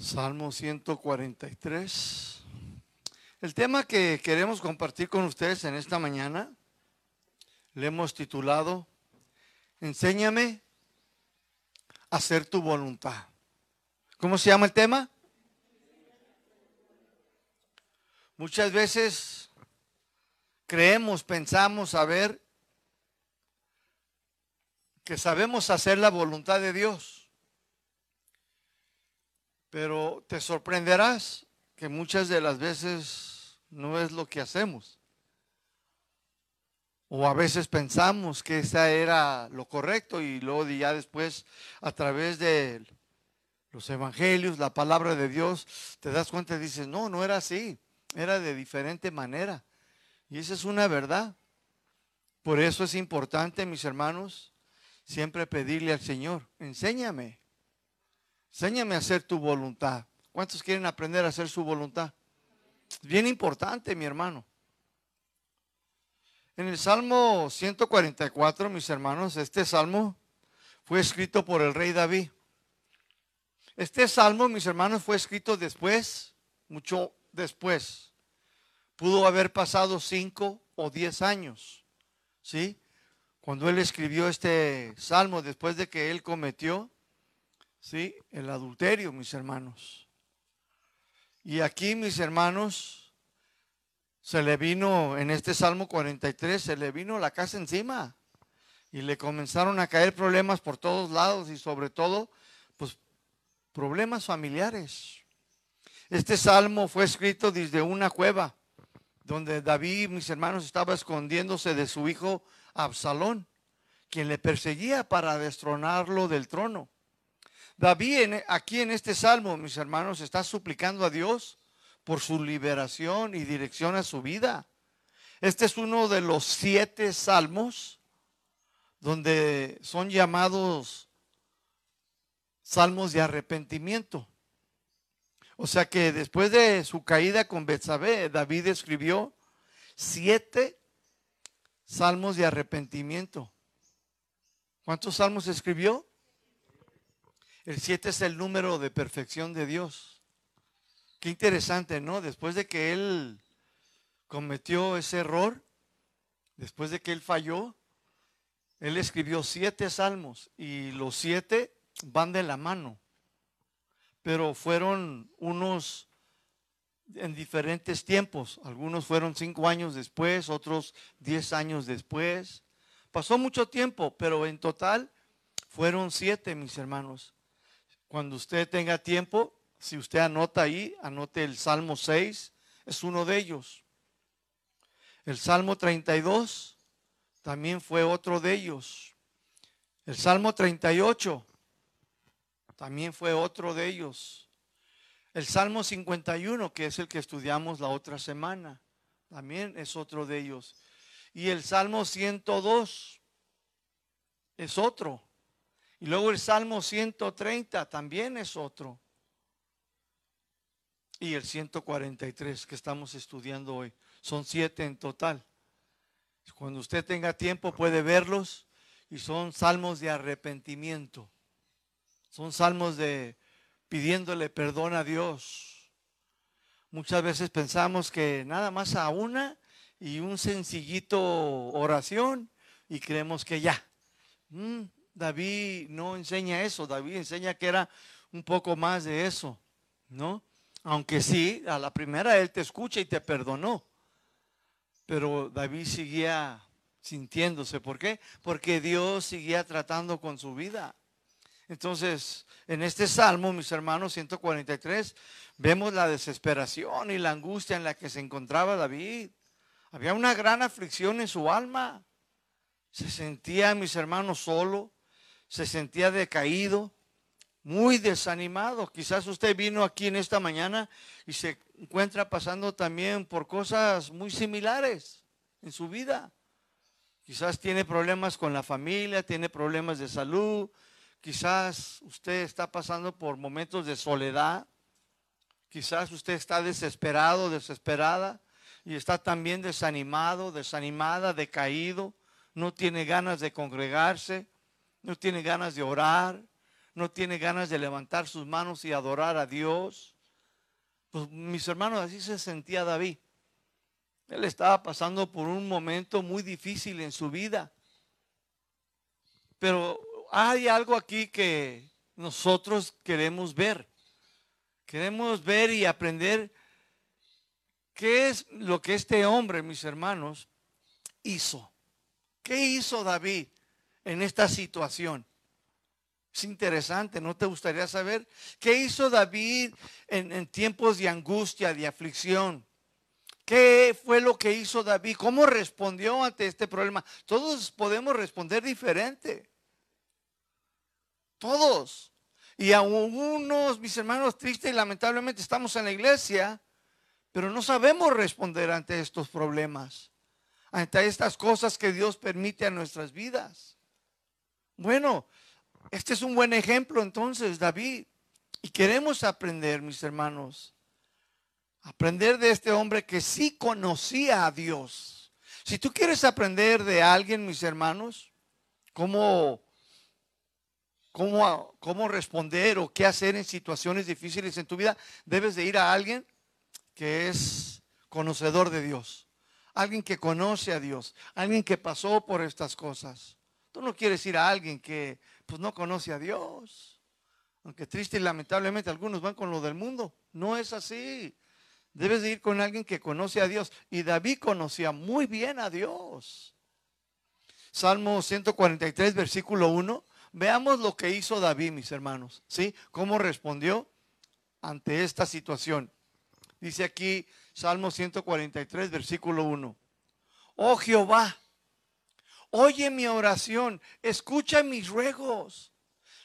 Salmo 143. El tema que queremos compartir con ustedes en esta mañana le hemos titulado Enséñame a hacer tu voluntad. ¿Cómo se llama el tema? Muchas veces creemos, pensamos saber que sabemos hacer la voluntad de Dios. Pero te sorprenderás que muchas de las veces no es lo que hacemos. O a veces pensamos que esa era lo correcto y luego ya después a través de los evangelios, la palabra de Dios, te das cuenta y dices, no, no era así, era de diferente manera. Y esa es una verdad. Por eso es importante, mis hermanos, siempre pedirle al Señor, enséñame, enséñame a hacer tu voluntad. ¿Cuántos quieren aprender a hacer su voluntad? Es bien importante, mi hermano. En el Salmo 144, mis hermanos, este salmo fue escrito por el rey David. Este salmo, mis hermanos, fue escrito después, mucho después. Pudo haber pasado cinco o diez años, ¿sí? cuando él escribió este salmo después de que él cometió, ¿sí? El adulterio, mis hermanos. Y aquí, mis hermanos, se le vino, en este Salmo 43, se le vino la casa encima. Y le comenzaron a caer problemas por todos lados y sobre todo, pues, problemas familiares. Este salmo fue escrito desde una cueva, donde David, mis hermanos, estaba escondiéndose de su hijo Absalón, quien le perseguía para destronarlo del trono. David aquí en este salmo, mis hermanos, está suplicando a Dios por su liberación y dirección a su vida. Este es uno de los siete salmos donde son llamados salmos de arrepentimiento. O sea que después de su caída con Betsabé, David escribió siete salmos de arrepentimiento. ¿Cuántos salmos escribió? El 7 es el número de perfección de Dios. Qué interesante, ¿no? Después de que él cometió ese error, después de que él falló, él escribió siete salmos y los siete van de la mano. Pero fueron unos en diferentes tiempos. Algunos fueron cinco años después, otros diez años después. Pasó mucho tiempo, pero en total fueron siete, mis hermanos. Cuando usted tenga tiempo, si usted anota ahí, anote el Salmo 6, es uno de ellos. El Salmo 32 también fue otro de ellos. El Salmo 38 también fue otro de ellos. El Salmo 51, que es el que estudiamos la otra semana, también es otro de ellos. Y el Salmo 102 es otro. Y luego el Salmo 130 también es otro. Y el 143 que estamos estudiando hoy. Son siete en total. Cuando usted tenga tiempo puede verlos. Y son salmos de arrepentimiento. Son salmos de pidiéndole perdón a Dios. Muchas veces pensamos que nada más a una y un sencillito oración y creemos que ya. Mm, David no enseña eso, David enseña que era un poco más de eso, ¿no? Aunque sí, a la primera él te escucha y te perdonó. Pero David seguía sintiéndose. ¿Por qué? Porque Dios seguía tratando con su vida. Entonces, en este salmo, mis hermanos, 143, vemos la desesperación y la angustia en la que se encontraba David. Había una gran aflicción en su alma. Se sentía, mis hermanos, solo, se sentía decaído, muy desanimado. Quizás usted vino aquí en esta mañana y se encuentra pasando también por cosas muy similares en su vida. Quizás tiene problemas con la familia, tiene problemas de salud, Quizás usted está pasando por momentos de soledad. Quizás usted está desesperado, desesperada y está también desanimado, desanimada, decaído. No tiene ganas de congregarse, no tiene ganas de orar, no tiene ganas de levantar sus manos y adorar a Dios. Pues mis hermanos, así se sentía David. Él estaba pasando por un momento muy difícil en su vida. Pero hay algo aquí que nosotros queremos ver. Queremos ver y aprender qué es lo que este hombre, mis hermanos, hizo. ¿Qué hizo David en esta situación? Es interesante, ¿no te gustaría saber qué hizo David en, tiempos de angustia, de aflicción? ¿Qué fue lo que hizo David? ¿Cómo respondió ante este problema? Todos podemos responder diferente. Todos. Y algunos, mis hermanos, tristes y lamentablemente estamos en la iglesia, pero no sabemos responder ante estos problemas, ante estas cosas que Dios permite a nuestras vidas. Bueno, este es un buen ejemplo entonces, David. Y queremos aprender, mis hermanos, aprender de este hombre que sí conocía a Dios. Si tú quieres aprender de alguien, mis hermanos, cómo, cómo, cómo responder o qué hacer en situaciones difíciles en tu vida, debes de ir a alguien que es conocedor de Dios, alguien que conoce a Dios, alguien que pasó por estas cosas. Tú no quieres ir a alguien que pues no conoce a Dios. Aunque triste y lamentablemente algunos van con lo del mundo. No es así. Debes de ir con alguien que conoce a Dios. Y David conocía muy bien a Dios. Salmo 143, versículo 1. Veamos lo que hizo David, mis hermanos. ¿Sí? ¿Cómo respondió ante esta situación? Dice aquí Salmo 143, versículo 1. Oh Jehová, Oye mi oración, escucha mis ruegos.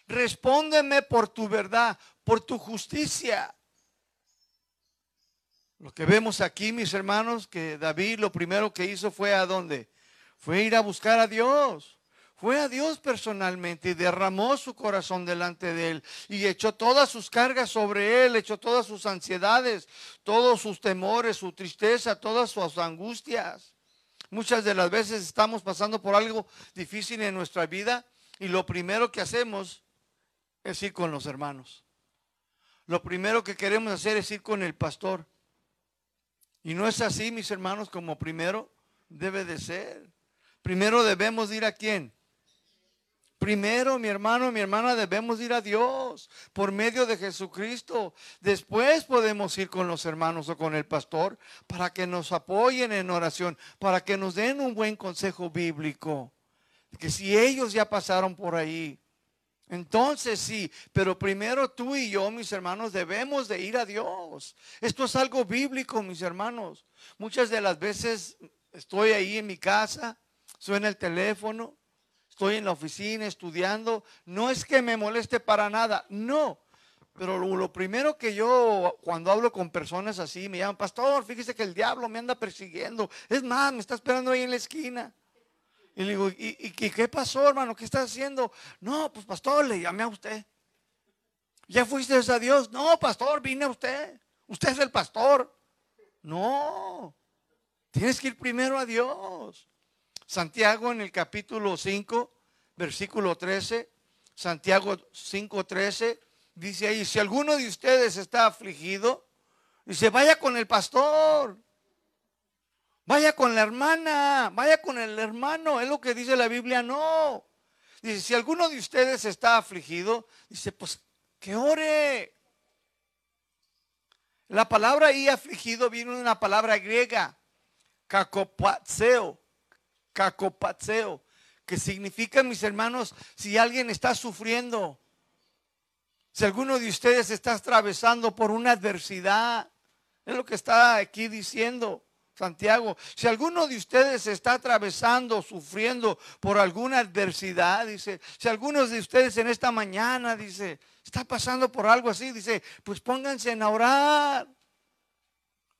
Respóndeme por tu verdad, por tu justicia. Lo que vemos aquí, mis hermanos, que David lo primero que hizo fue a dónde? Fue ir a buscar a Dios. Fue a Dios personalmente y derramó su corazón delante de él y echó todas sus cargas sobre él, echó todas sus ansiedades, todos sus temores, su tristeza, todas sus angustias. Muchas de las veces estamos pasando por algo difícil en nuestra vida y lo primero que hacemos es ir con los hermanos. Lo primero que queremos hacer es ir con el pastor. Y no es así, mis hermanos, como primero debe de ser. Primero debemos ir a quién? Primero, mi hermano, mi hermana, debemos ir a Dios por medio de Jesucristo. Después podemos ir con los hermanos o con el pastor para que nos apoyen en oración, para que nos den un buen consejo bíblico. Que si ellos ya pasaron por ahí, entonces sí, pero primero tú y yo, mis hermanos, debemos de ir a Dios. Esto es algo bíblico, mis hermanos. Muchas de las veces estoy ahí en mi casa, suena el teléfono estoy en la oficina estudiando, no es que me moleste para nada, no. Pero lo, primero que yo, cuando hablo con personas así, me llaman, pastor, fíjese que el diablo me anda persiguiendo. Es más, me está esperando ahí en la esquina. Y le digo, ¿y, qué pasó, hermano? ¿Qué está haciendo? No, pues pastor, le llamé a usted. ¿Ya fuiste a Dios? No, pastor, vine a usted. Usted es el pastor. No, tienes que ir primero a Dios. Santiago en el capítulo 5, versículo 13, Santiago 5, 13, dice ahí, si alguno de ustedes está afligido, dice, vaya con el pastor, vaya con la hermana, vaya con el hermano, es lo que dice la Biblia, no. Dice, si alguno de ustedes está afligido, dice, pues que ore. La palabra ahí afligido viene de una palabra griega, cacopatseo, cacopatseo, que significa, mis hermanos, si alguien está sufriendo, si alguno de ustedes está atravesando por una adversidad, es lo que está aquí diciendo Santiago. Si alguno de ustedes está atravesando, sufriendo por alguna adversidad, dice, si algunos de ustedes en esta mañana, dice, está pasando por algo así, dice, pues pónganse en orar.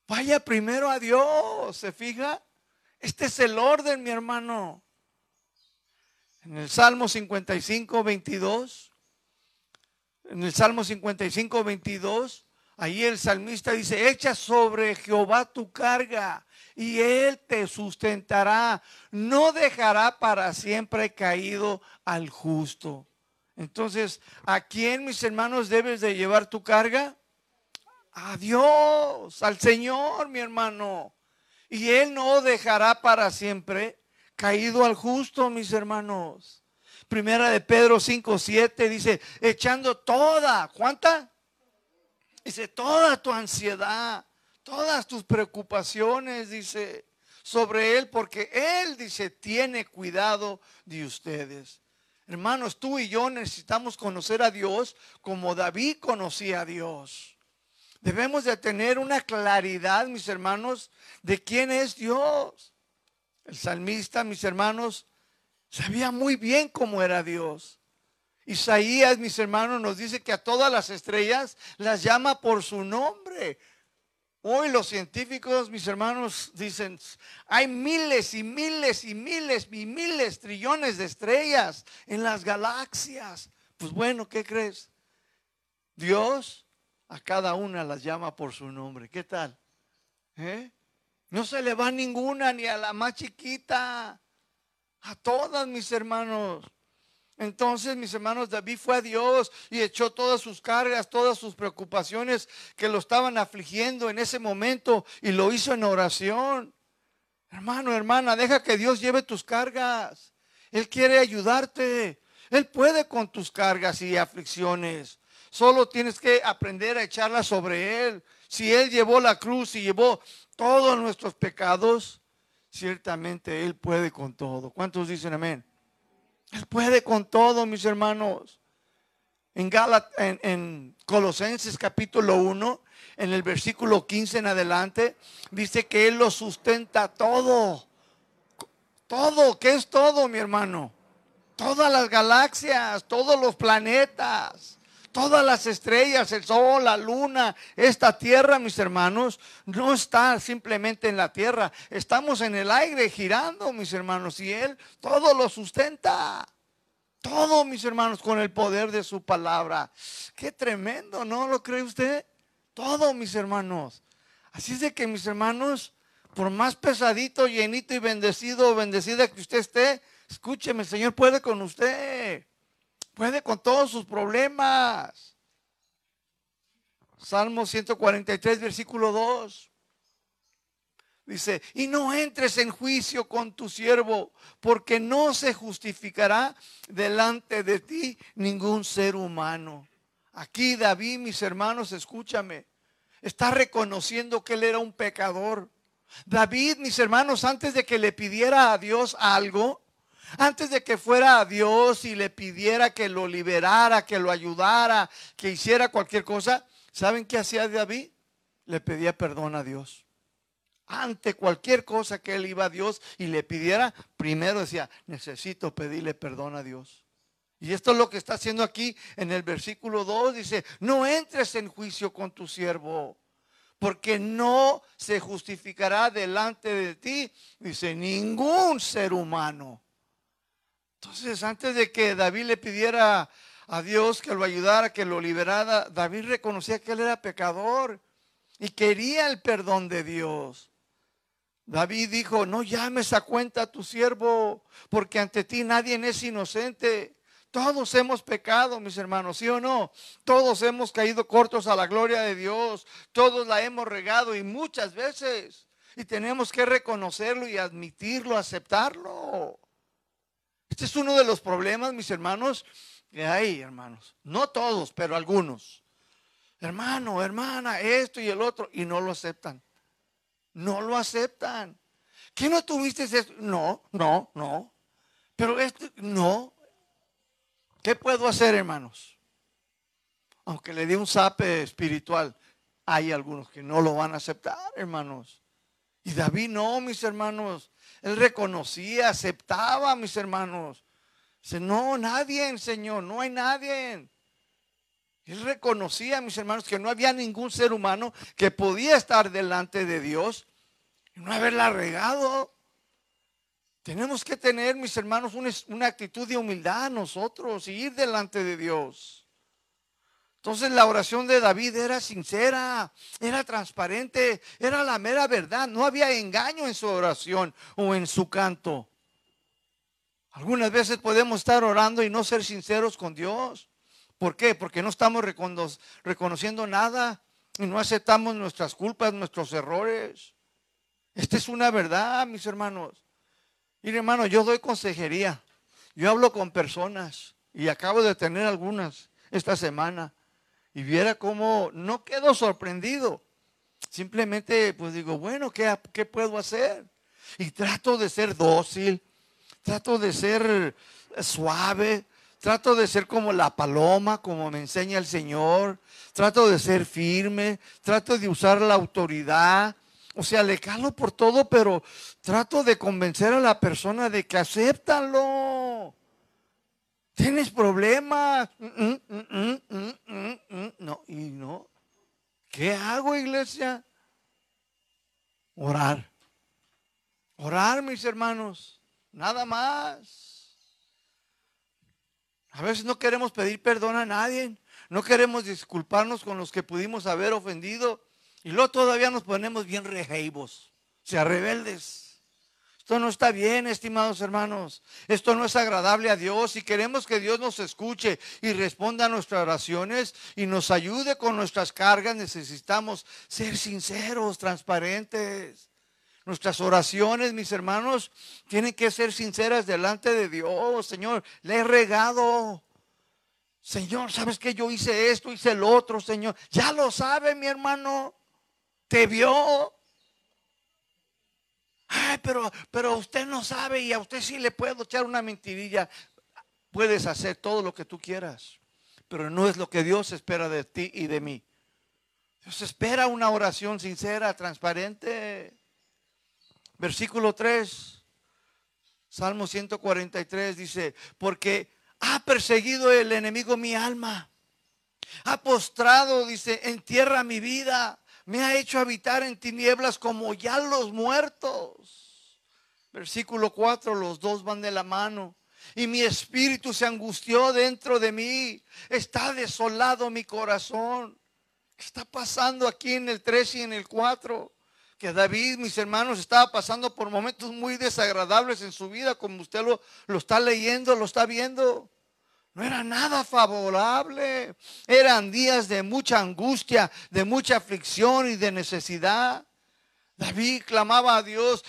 Vaya primero a Dios, ¿se fija? Este es el orden, mi hermano. En el Salmo 55, 22, en el Salmo 55, 22, ahí el salmista dice, echa sobre Jehová tu carga y él te sustentará, no dejará para siempre caído al justo. Entonces, ¿a quién, mis hermanos, debes de llevar tu carga? A Dios, al Señor, mi hermano. Y Él no dejará para siempre caído al justo, mis hermanos. Primera de Pedro 5, 7 dice, echando toda, ¿cuánta? Dice, toda tu ansiedad, todas tus preocupaciones, dice, sobre Él, porque Él, dice, tiene cuidado de ustedes. Hermanos, tú y yo necesitamos conocer a Dios como David conocía a Dios. Debemos de tener una claridad, mis hermanos, de quién es Dios. El salmista, mis hermanos, sabía muy bien cómo era Dios. Isaías, mis hermanos, nos dice que a todas las estrellas las llama por su nombre. Hoy los científicos, mis hermanos, dicen, hay miles y miles y miles y miles, trillones de estrellas en las galaxias. Pues bueno, ¿qué crees? Dios a cada una las llama por su nombre. ¿Qué tal? ¿Eh? No se le va ninguna, ni a la más chiquita. A todas, mis hermanos. Entonces, mis hermanos, David fue a Dios y echó todas sus cargas, todas sus preocupaciones que lo estaban afligiendo en ese momento y lo hizo en oración. Hermano, hermana, deja que Dios lleve tus cargas. Él quiere ayudarte. Él puede con tus cargas y aflicciones. Solo tienes que aprender a echarlas sobre Él. Si Él llevó la cruz y llevó todos nuestros pecados, ciertamente Él puede con todo. ¿Cuántos dicen amén? Él puede con todo, mis hermanos. En, en, Colosenses capítulo 1, en el versículo 15 en adelante, dice que Él lo sustenta todo. Todo, ¿qué es todo, mi hermano? Todas las galaxias, todos los planetas, todas las estrellas, el sol, la luna, esta tierra, mis hermanos, no está simplemente en la tierra. Estamos en el aire girando, mis hermanos, y Él todo lo sustenta. Todo, mis hermanos, con el poder de su palabra. Qué tremendo, ¿no lo cree usted? Todo, mis hermanos. Así es de que, mis hermanos, por más pesadito, llenito y bendecido o bendecida que usted esté, escúcheme, el Señor puede con usted. Puede con todos sus problemas. Salmo 143, versículo 2. Dice, y no entres en juicio con tu siervo, porque no se justificará delante de ti ningún ser humano. Aquí David, mis hermanos, escúchame, está reconociendo que él era un pecador. David, mis hermanos, antes de que le pidiera a Dios algo, antes de que fuera a Dios y le pidiera que lo liberara, que lo ayudara, que hiciera cualquier cosa, ¿saben qué hacía David? Le pedía perdón a Dios. Ante cualquier cosa que él iba a Dios y le pidiera, primero decía, necesito pedirle perdón a Dios. Y esto es lo que está haciendo aquí en el versículo 2. Dice, no entres en juicio con tu siervo, porque no se justificará delante de ti, dice, ningún ser humano. Entonces, antes de que David le pidiera a Dios que lo ayudara, que lo liberara, David reconocía que él era pecador y quería el perdón de Dios. David dijo, no llames a cuenta a tu siervo, porque ante ti nadie es inocente. Todos hemos pecado, mis hermanos, ¿sí o no? Todos hemos caído cortos a la gloria de Dios. Todos la hemos regado y muchas veces. Y tenemos que reconocerlo y admitirlo, aceptarlo. Este es uno de los problemas, mis hermanos, que hay, hermanos. No todos, pero algunos. Hermano, hermana, esto y el otro, y no lo aceptan. No lo aceptan. ¿Qué no tuviste esto? No, no, no. Pero esto, no. ¿Qué puedo hacer, hermanos? Aunque le dé un sape espiritual, hay algunos que no lo van a aceptar, hermanos. Y David no, mis hermanos. Él reconocía, aceptaba, mis hermanos. Dice, no, nadie, Señor, no hay nadie. Él reconocía, mis hermanos, que no había ningún ser humano que podía estar delante de Dios y no haberla regado. Tenemos que tener, mis hermanos, una, actitud de humildad nosotros y ir delante de Dios. Entonces la oración de David era sincera, era transparente, era la mera verdad. No había engaño en su oración o en su canto. Algunas veces podemos estar orando y no ser sinceros con Dios. ¿Por qué? Porque no estamos reconociendo nada y no aceptamos nuestras culpas, nuestros errores. Esta es una verdad, mis hermanos. Mire, hermano, yo doy consejería. Yo hablo con personas y acabo de tener algunas esta semana. Y viera cómo no quedo sorprendido. Simplemente, pues digo, bueno, ¿qué, ¿qué puedo hacer? Y trato de ser dócil, trato de ser suave, trato de ser como la paloma, como me enseña el Señor, trato de ser firme, trato de usar la autoridad. O sea, le calo por todo, pero trato de convencer a la persona de que acéptalo. Tienes problemas. Mm, mm, mm, no, y no. ¿Qué hago, iglesia? Orar. Orar, mis hermanos. Nada más. A veces no queremos pedir perdón a nadie. No queremos disculparnos con los que pudimos haber ofendido. Y luego todavía nos ponemos bien rejeibos, o sea, rebeldes. Esto no está bien, estimados hermanos. Esto no es agradable a Dios. Y queremos que Dios nos escuche y responda a nuestras oraciones y nos ayude con nuestras cargas, necesitamos ser sinceros, transparentes. Nuestras oraciones, mis hermanos, tienen que ser sinceras delante de Dios. Señor, le he regado. Señor, ¿sabes que yo hice esto, hice el otro, Señor? Ya lo sabe, mi hermano. Te vio. Ay, pero, pero usted no sabe y a usted sí le puedo echar una mentirilla. Puedes hacer todo lo que tú quieras, pero no es lo que Dios espera de ti y de mí. Dios espera una oración sincera, transparente. Versículo 3, Salmo 143 dice, porque ha perseguido el enemigo mi alma. Ha postrado, dice, en tierra mi vida. Me ha hecho habitar en tinieblas como ya los muertos. Versículo 4, los dos van de la mano. Y mi espíritu se angustió dentro de mí. Está desolado mi corazón. ¿Qué está pasando aquí en el 3 y en el 4? que David, mis hermanos, estaba pasando por momentos muy desagradables en su vida, como usted lo, lo está leyendo, lo está viendo. No era nada favorable. Eran días de mucha angustia, de mucha aflicción y de necesidad. David clamaba a Dios,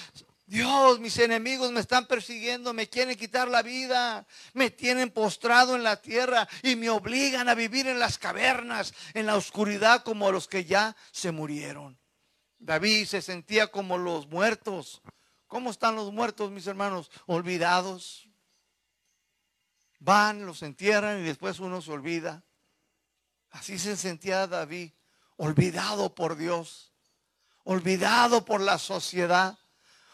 Dios, mis enemigos me están persiguiendo, me quieren quitar la vida, me tienen postrado en la tierra y me obligan a vivir en las cavernas, en la oscuridad como los que ya se murieron. David se sentía como los muertos. ¿Cómo están los muertos, mis hermanos? Olvidados, Van, los entierran y después uno se olvida. Así se sentía David, olvidado por Dios, olvidado por la sociedad,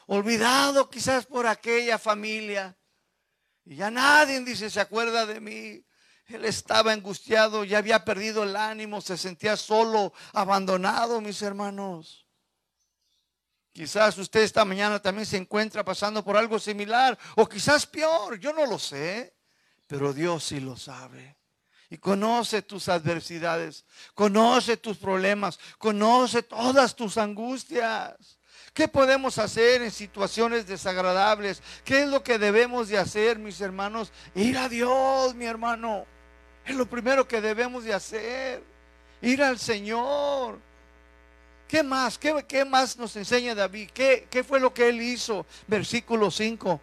olvidado quizás por aquella familia. Y ya nadie dice, se acuerda de mí. Él estaba angustiado, ya había perdido el ánimo, se sentía solo, abandonado, mis hermanos. Quizás usted esta mañana también se encuentra pasando por algo similar o quizás peor, yo no lo sé pero Dios sí lo sabe. Y conoce tus adversidades, conoce tus problemas, conoce todas tus angustias. ¿Qué podemos hacer en situaciones desagradables? ¿Qué es lo que debemos de hacer, mis hermanos? Ir a Dios, mi hermano. Es lo primero que debemos de hacer. Ir al Señor. ¿Qué más? ¿Qué, más nos enseña David? ¿Qué, ¿Qué fue lo que él hizo? Versículo 5.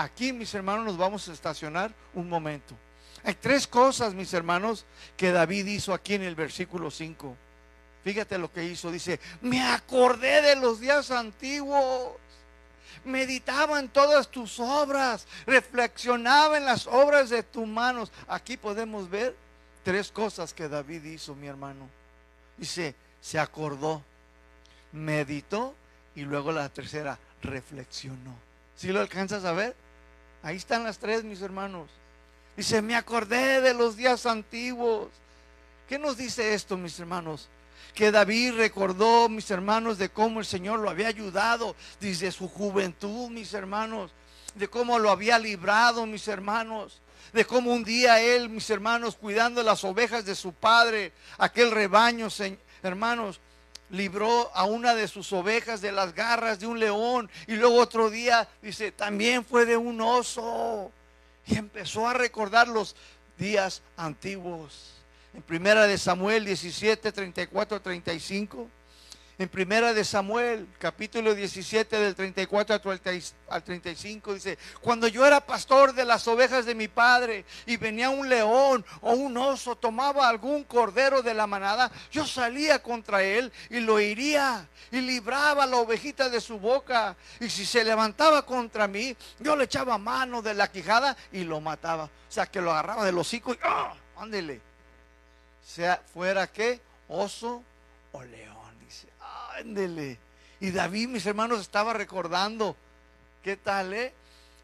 Aquí, mis hermanos, nos vamos a estacionar un momento. Hay tres cosas, mis hermanos, que David hizo aquí en el versículo 5. Fíjate lo que hizo. Dice, me acordé de los días antiguos. Meditaba en todas tus obras. Reflexionaba en las obras de tus manos. Aquí podemos ver tres cosas que David hizo, mi hermano. Dice, se acordó, meditó y luego la tercera, reflexionó. ¿Sí lo alcanzas a ver? Ahí están las tres, mis hermanos. Dice, me acordé de los días antiguos. ¿Qué nos dice esto, mis hermanos? Que David recordó, mis hermanos, de cómo el Señor lo había ayudado desde su juventud, mis hermanos. De cómo lo había librado, mis hermanos. De cómo un día él, mis hermanos, cuidando las ovejas de su padre, aquel rebaño, hermanos, libró a una de sus ovejas de las garras de un león y luego otro día dice, también fue de un oso. Y empezó a recordar los días antiguos. En primera de Samuel 17, 34, 35 en Primera de Samuel, capítulo 17 del 34 al 35 dice, cuando yo era pastor de las ovejas de mi padre y venía un león o un oso, tomaba algún cordero de la manada, yo salía contra él y lo iría y libraba la ovejita de su boca. Y si se levantaba contra mí, yo le echaba mano de la quijada y lo mataba. O sea, que lo agarraba del hocico y ¡ah! Ándele. Sea fuera que oso o león. Y David, mis hermanos, estaba recordando. ¿Qué tal, eh?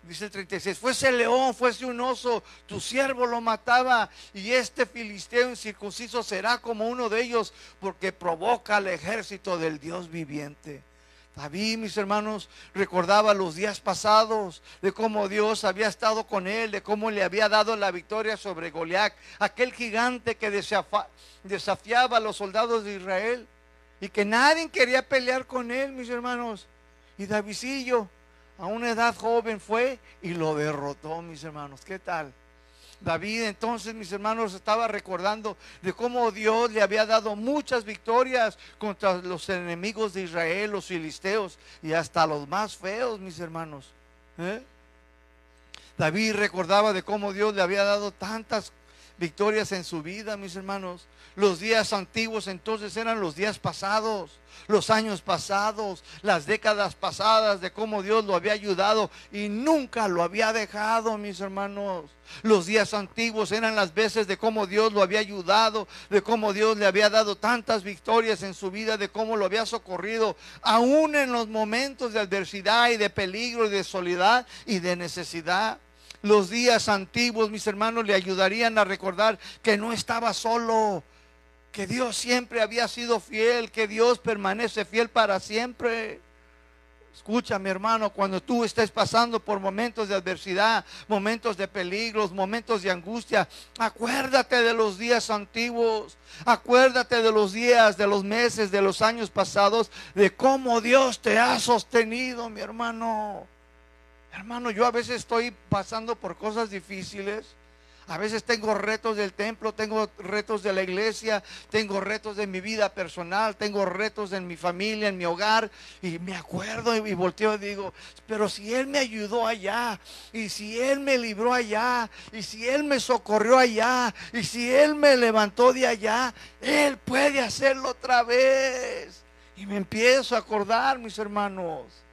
Dice el 36, fuese león, fuese un oso, tu siervo lo mataba y este filisteo incircunciso será como uno de ellos porque provoca al ejército del Dios viviente. David, mis hermanos, recordaba los días pasados de cómo Dios había estado con él, de cómo le había dado la victoria sobre Goliat, aquel gigante que desafiaba a los soldados de Israel y que nadie quería pelear con él, mis hermanos. Y Davidillo, a una edad joven, fue y lo derrotó, mis hermanos. ¿Qué tal? David entonces, mis hermanos, estaba recordando de cómo Dios le había dado muchas victorias contra los enemigos de Israel, los filisteos y hasta los más feos, mis hermanos. ¿Eh? David recordaba de cómo Dios le había dado tantas victorias en su vida, mis hermanos. Los días antiguos entonces eran los días pasados, los años pasados, las décadas pasadas de cómo Dios lo había ayudado y nunca lo había dejado, mis hermanos. Los días antiguos eran las veces de cómo Dios lo había ayudado, de cómo Dios le había dado tantas victorias en su vida, de cómo lo había socorrido, aún en los momentos de adversidad y de peligro y de soledad y de necesidad los días antiguos, mis hermanos, le ayudarían a recordar que no estaba solo, que Dios siempre había sido fiel, que Dios permanece fiel para siempre. Escucha, mi hermano, cuando tú estés pasando por momentos de adversidad, momentos de peligros, momentos de angustia, acuérdate de los días antiguos, acuérdate de los días, de los meses, de los años pasados, de cómo Dios te ha sostenido, mi hermano. Hermano, yo a veces estoy pasando por cosas difíciles. A veces tengo retos del templo, tengo retos de la iglesia, tengo retos de mi vida personal, tengo retos en mi familia, en mi hogar. Y me acuerdo y, volteo y digo, pero si Él me ayudó allá, y si Él me libró allá, y si Él me socorrió allá, y si Él me levantó de allá, Él puede hacerlo otra vez. Y me empiezo a acordar, mis hermanos.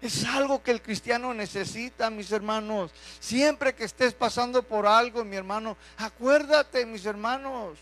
Es algo que el cristiano necesita, mis hermanos. Siempre que estés pasando por algo, mi hermano, acuérdate, mis hermanos,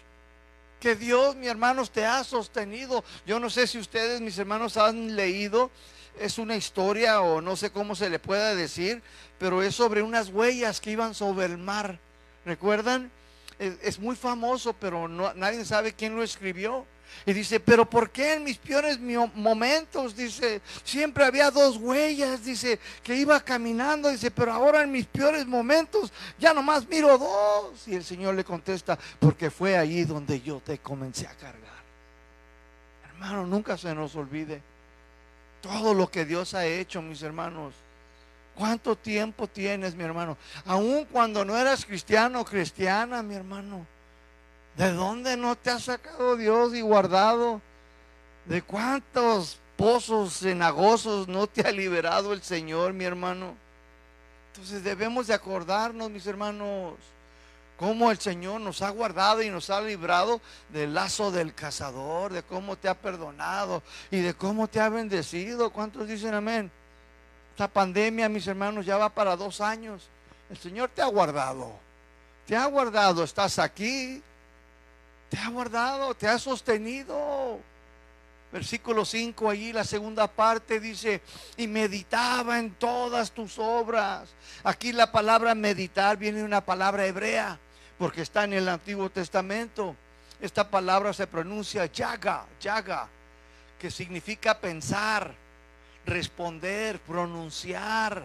que Dios, mi hermanos, te ha sostenido. Yo no sé si ustedes, mis hermanos, han leído, es una historia o no sé cómo se le pueda decir, pero es sobre unas huellas que iban sobre el mar. ¿Recuerdan? Es, muy famoso, pero nadie sabe quién lo escribió. Y dice, pero ¿por qué en mis peores momentos? Dice, siempre había dos huellas, dice, que iba caminando, dice, pero ahora en mis peores momentos ya nomás miro dos. Y el Señor le contesta, porque fue ahí donde yo te comencé a cargar. Hermano, nunca se nos olvide todo lo que Dios ha hecho, mis hermanos. ¿Cuánto tiempo tienes, mi hermano? Aun cuando no eras cristiano cristiana, mi hermano. ¿De dónde no te ha sacado Dios y guardado? ¿De cuántos pozos cenagosos no te ha liberado el Señor, mi hermano? Entonces debemos de acordarnos, mis hermanos, cómo el Señor nos ha guardado y nos ha librado del lazo del cazador, de cómo te ha perdonado y de cómo te ha bendecido. ¿Cuántos dicen amén? Esta pandemia, mis hermanos, ya va para dos años. El Señor te ha guardado. Te ha guardado. Estás aquí, te ha guardado, te ha sostenido. Versículo 5, allí la segunda parte dice, y meditaba en todas tus obras. Aquí la palabra meditar viene de una palabra hebrea, porque está en el Antiguo Testamento. Esta palabra se pronuncia yaga, yaga, que significa pensar, responder, pronunciar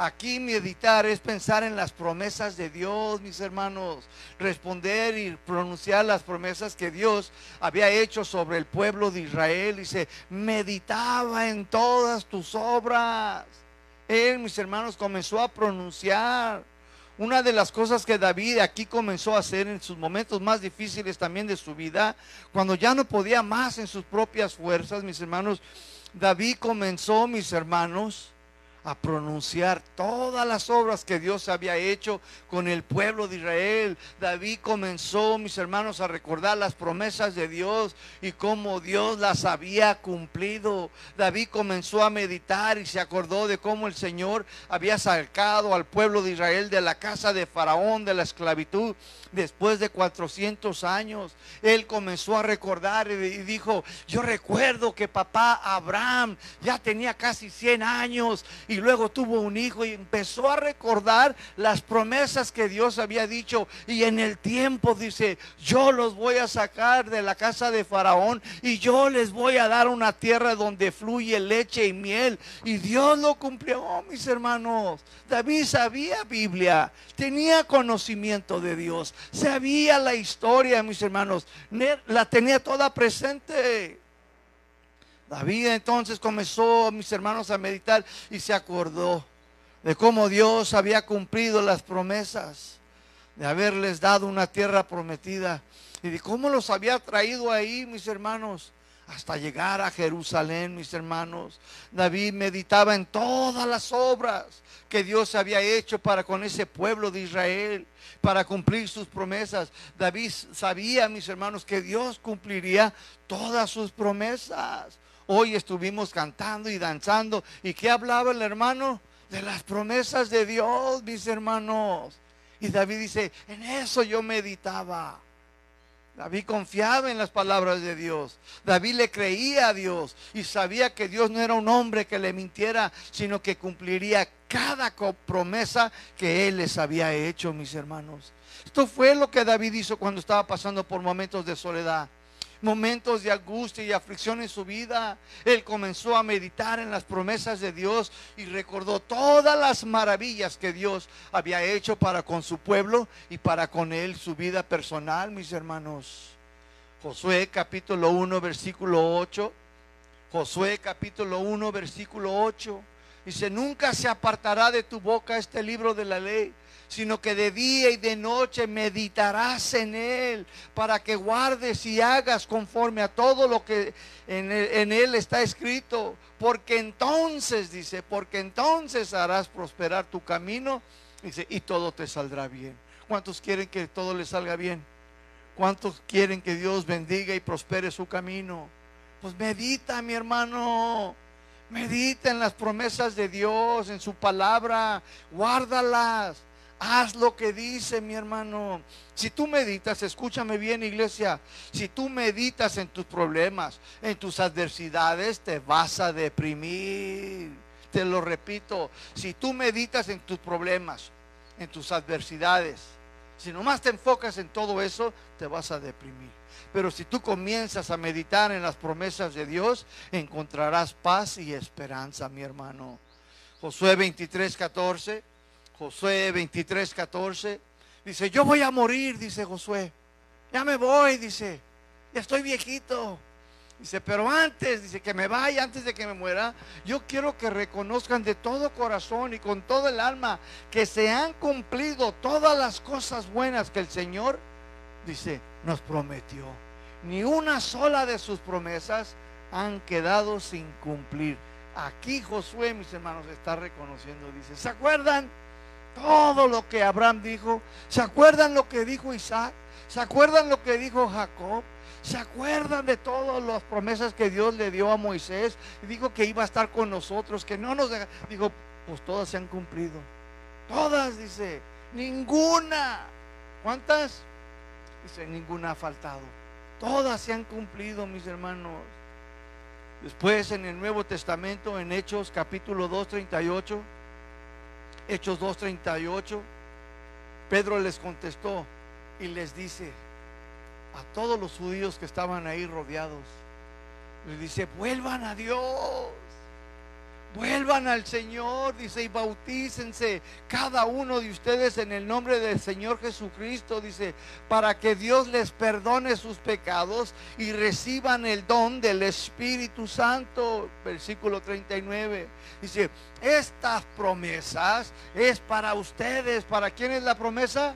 Aquí meditar es pensar en las promesas de Dios, mis hermanos, responder y pronunciar las promesas que Dios había hecho sobre el pueblo de Israel. Dice, meditaba en todas tus obras. Él, mis hermanos, comenzó a pronunciar. Una de las cosas que David aquí comenzó a hacer en sus momentos más difíciles también de su vida, cuando ya no podía más en sus propias fuerzas, mis hermanos, David comenzó, mis hermanos, a pronunciar todas las obras que Dios había hecho con el pueblo de Israel. David comenzó, mis hermanos, a recordar las promesas de Dios y cómo Dios las había cumplido. David comenzó a meditar y se acordó de cómo el Señor había sacado al pueblo de Israel de la casa de Faraón, de la esclavitud después de 400 años, él comenzó a recordar y dijo, yo recuerdo que papá Abraham ya tenía casi 100 años y luego tuvo un hijo y empezó a recordar las promesas que Dios había dicho y en el tiempo dice, yo los voy a sacar de la casa de Faraón y yo les voy a dar una tierra donde fluye leche y miel y Dios lo cumplió, mis hermanos. David sabía Biblia, tenía conocimiento de Dios sabía la historia, mis hermanos, la tenía toda presente. David entonces comenzó, mis hermanos, a meditar y se acordó de cómo Dios había cumplido las promesas, de haberles dado una tierra prometida y de cómo los había traído ahí, mis hermanos, hasta llegar a Jerusalén, mis hermanos. David meditaba en todas las obras que Dios había hecho para con ese pueblo de Israel, para cumplir sus promesas. David sabía, mis hermanos, que Dios cumpliría todas sus promesas. Hoy estuvimos cantando y danzando. ¿Y qué hablaba el hermano? De las promesas de Dios, mis hermanos. Y David dice, en eso yo meditaba. David confiaba en las palabras de Dios. David le creía a Dios y sabía que Dios no era un hombre que le mintiera, sino que cumpliría cada promesa que él les había hecho, mis hermanos. Esto fue lo que David hizo cuando estaba pasando por momentos de soledad momentos de angustia y aflicción en su vida, él comenzó a meditar en las promesas de Dios y recordó todas las maravillas que Dios había hecho para con su pueblo y para con él su vida personal, mis hermanos. Josué capítulo 1, versículo 8. Josué capítulo 1, versículo 8. Dice, nunca se apartará de tu boca este libro de la ley sino que de día y de noche meditarás en él para que guardes y hagas conforme a todo lo que en él, está escrito. Porque entonces, dice, porque entonces harás prosperar tu camino, dice, y todo te saldrá bien. ¿Cuántos quieren que todo les salga bien? ¿Cuántos quieren que Dios bendiga y prospere su camino? Pues medita, mi hermano. Medita en las promesas de Dios, en su palabra. Guárdalas. Haz lo que dice mi hermano. Si tú meditas, escúchame bien iglesia, si tú meditas en tus problemas, en tus adversidades, te vas a deprimir. Te lo repito, si tú meditas en tus problemas, en tus adversidades, si nomás te enfocas en todo eso, te vas a deprimir. Pero si tú comienzas a meditar en las promesas de Dios, encontrarás paz y esperanza, mi hermano. Josué 23, 14. Josué 23, 14. Dice, yo voy a morir, dice Josué. Ya me voy, dice. Ya estoy viejito. Dice, pero antes, dice, que me vaya, antes de que me muera, yo quiero que reconozcan de todo corazón y con todo el alma que se han cumplido todas las cosas buenas que el Señor, dice, nos prometió. Ni una sola de sus promesas han quedado sin cumplir. Aquí Josué, mis hermanos, está reconociendo, dice, ¿se acuerdan? Todo lo que Abraham dijo. ¿Se acuerdan lo que dijo Isaac? ¿Se acuerdan lo que dijo Jacob? ¿Se acuerdan de todas las promesas que Dios le dio a Moisés? Y dijo que iba a estar con nosotros, que no nos deja. Dijo, pues todas se han cumplido. Todas, dice. Ninguna. ¿Cuántas? Dice, ninguna ha faltado. Todas se han cumplido, mis hermanos. Después en el Nuevo Testamento, en Hechos capítulo 2, 38 Hechos 2.38, Pedro les contestó y les dice a todos los judíos que estaban ahí rodeados, les dice, vuelvan a Dios, Vuelvan al Señor, dice, y bautícense cada uno de ustedes en el nombre del Señor Jesucristo, dice, para que Dios les perdone sus pecados y reciban el don del Espíritu Santo. Versículo 39. Dice, estas promesas es para ustedes. ¿Para quién es la promesa?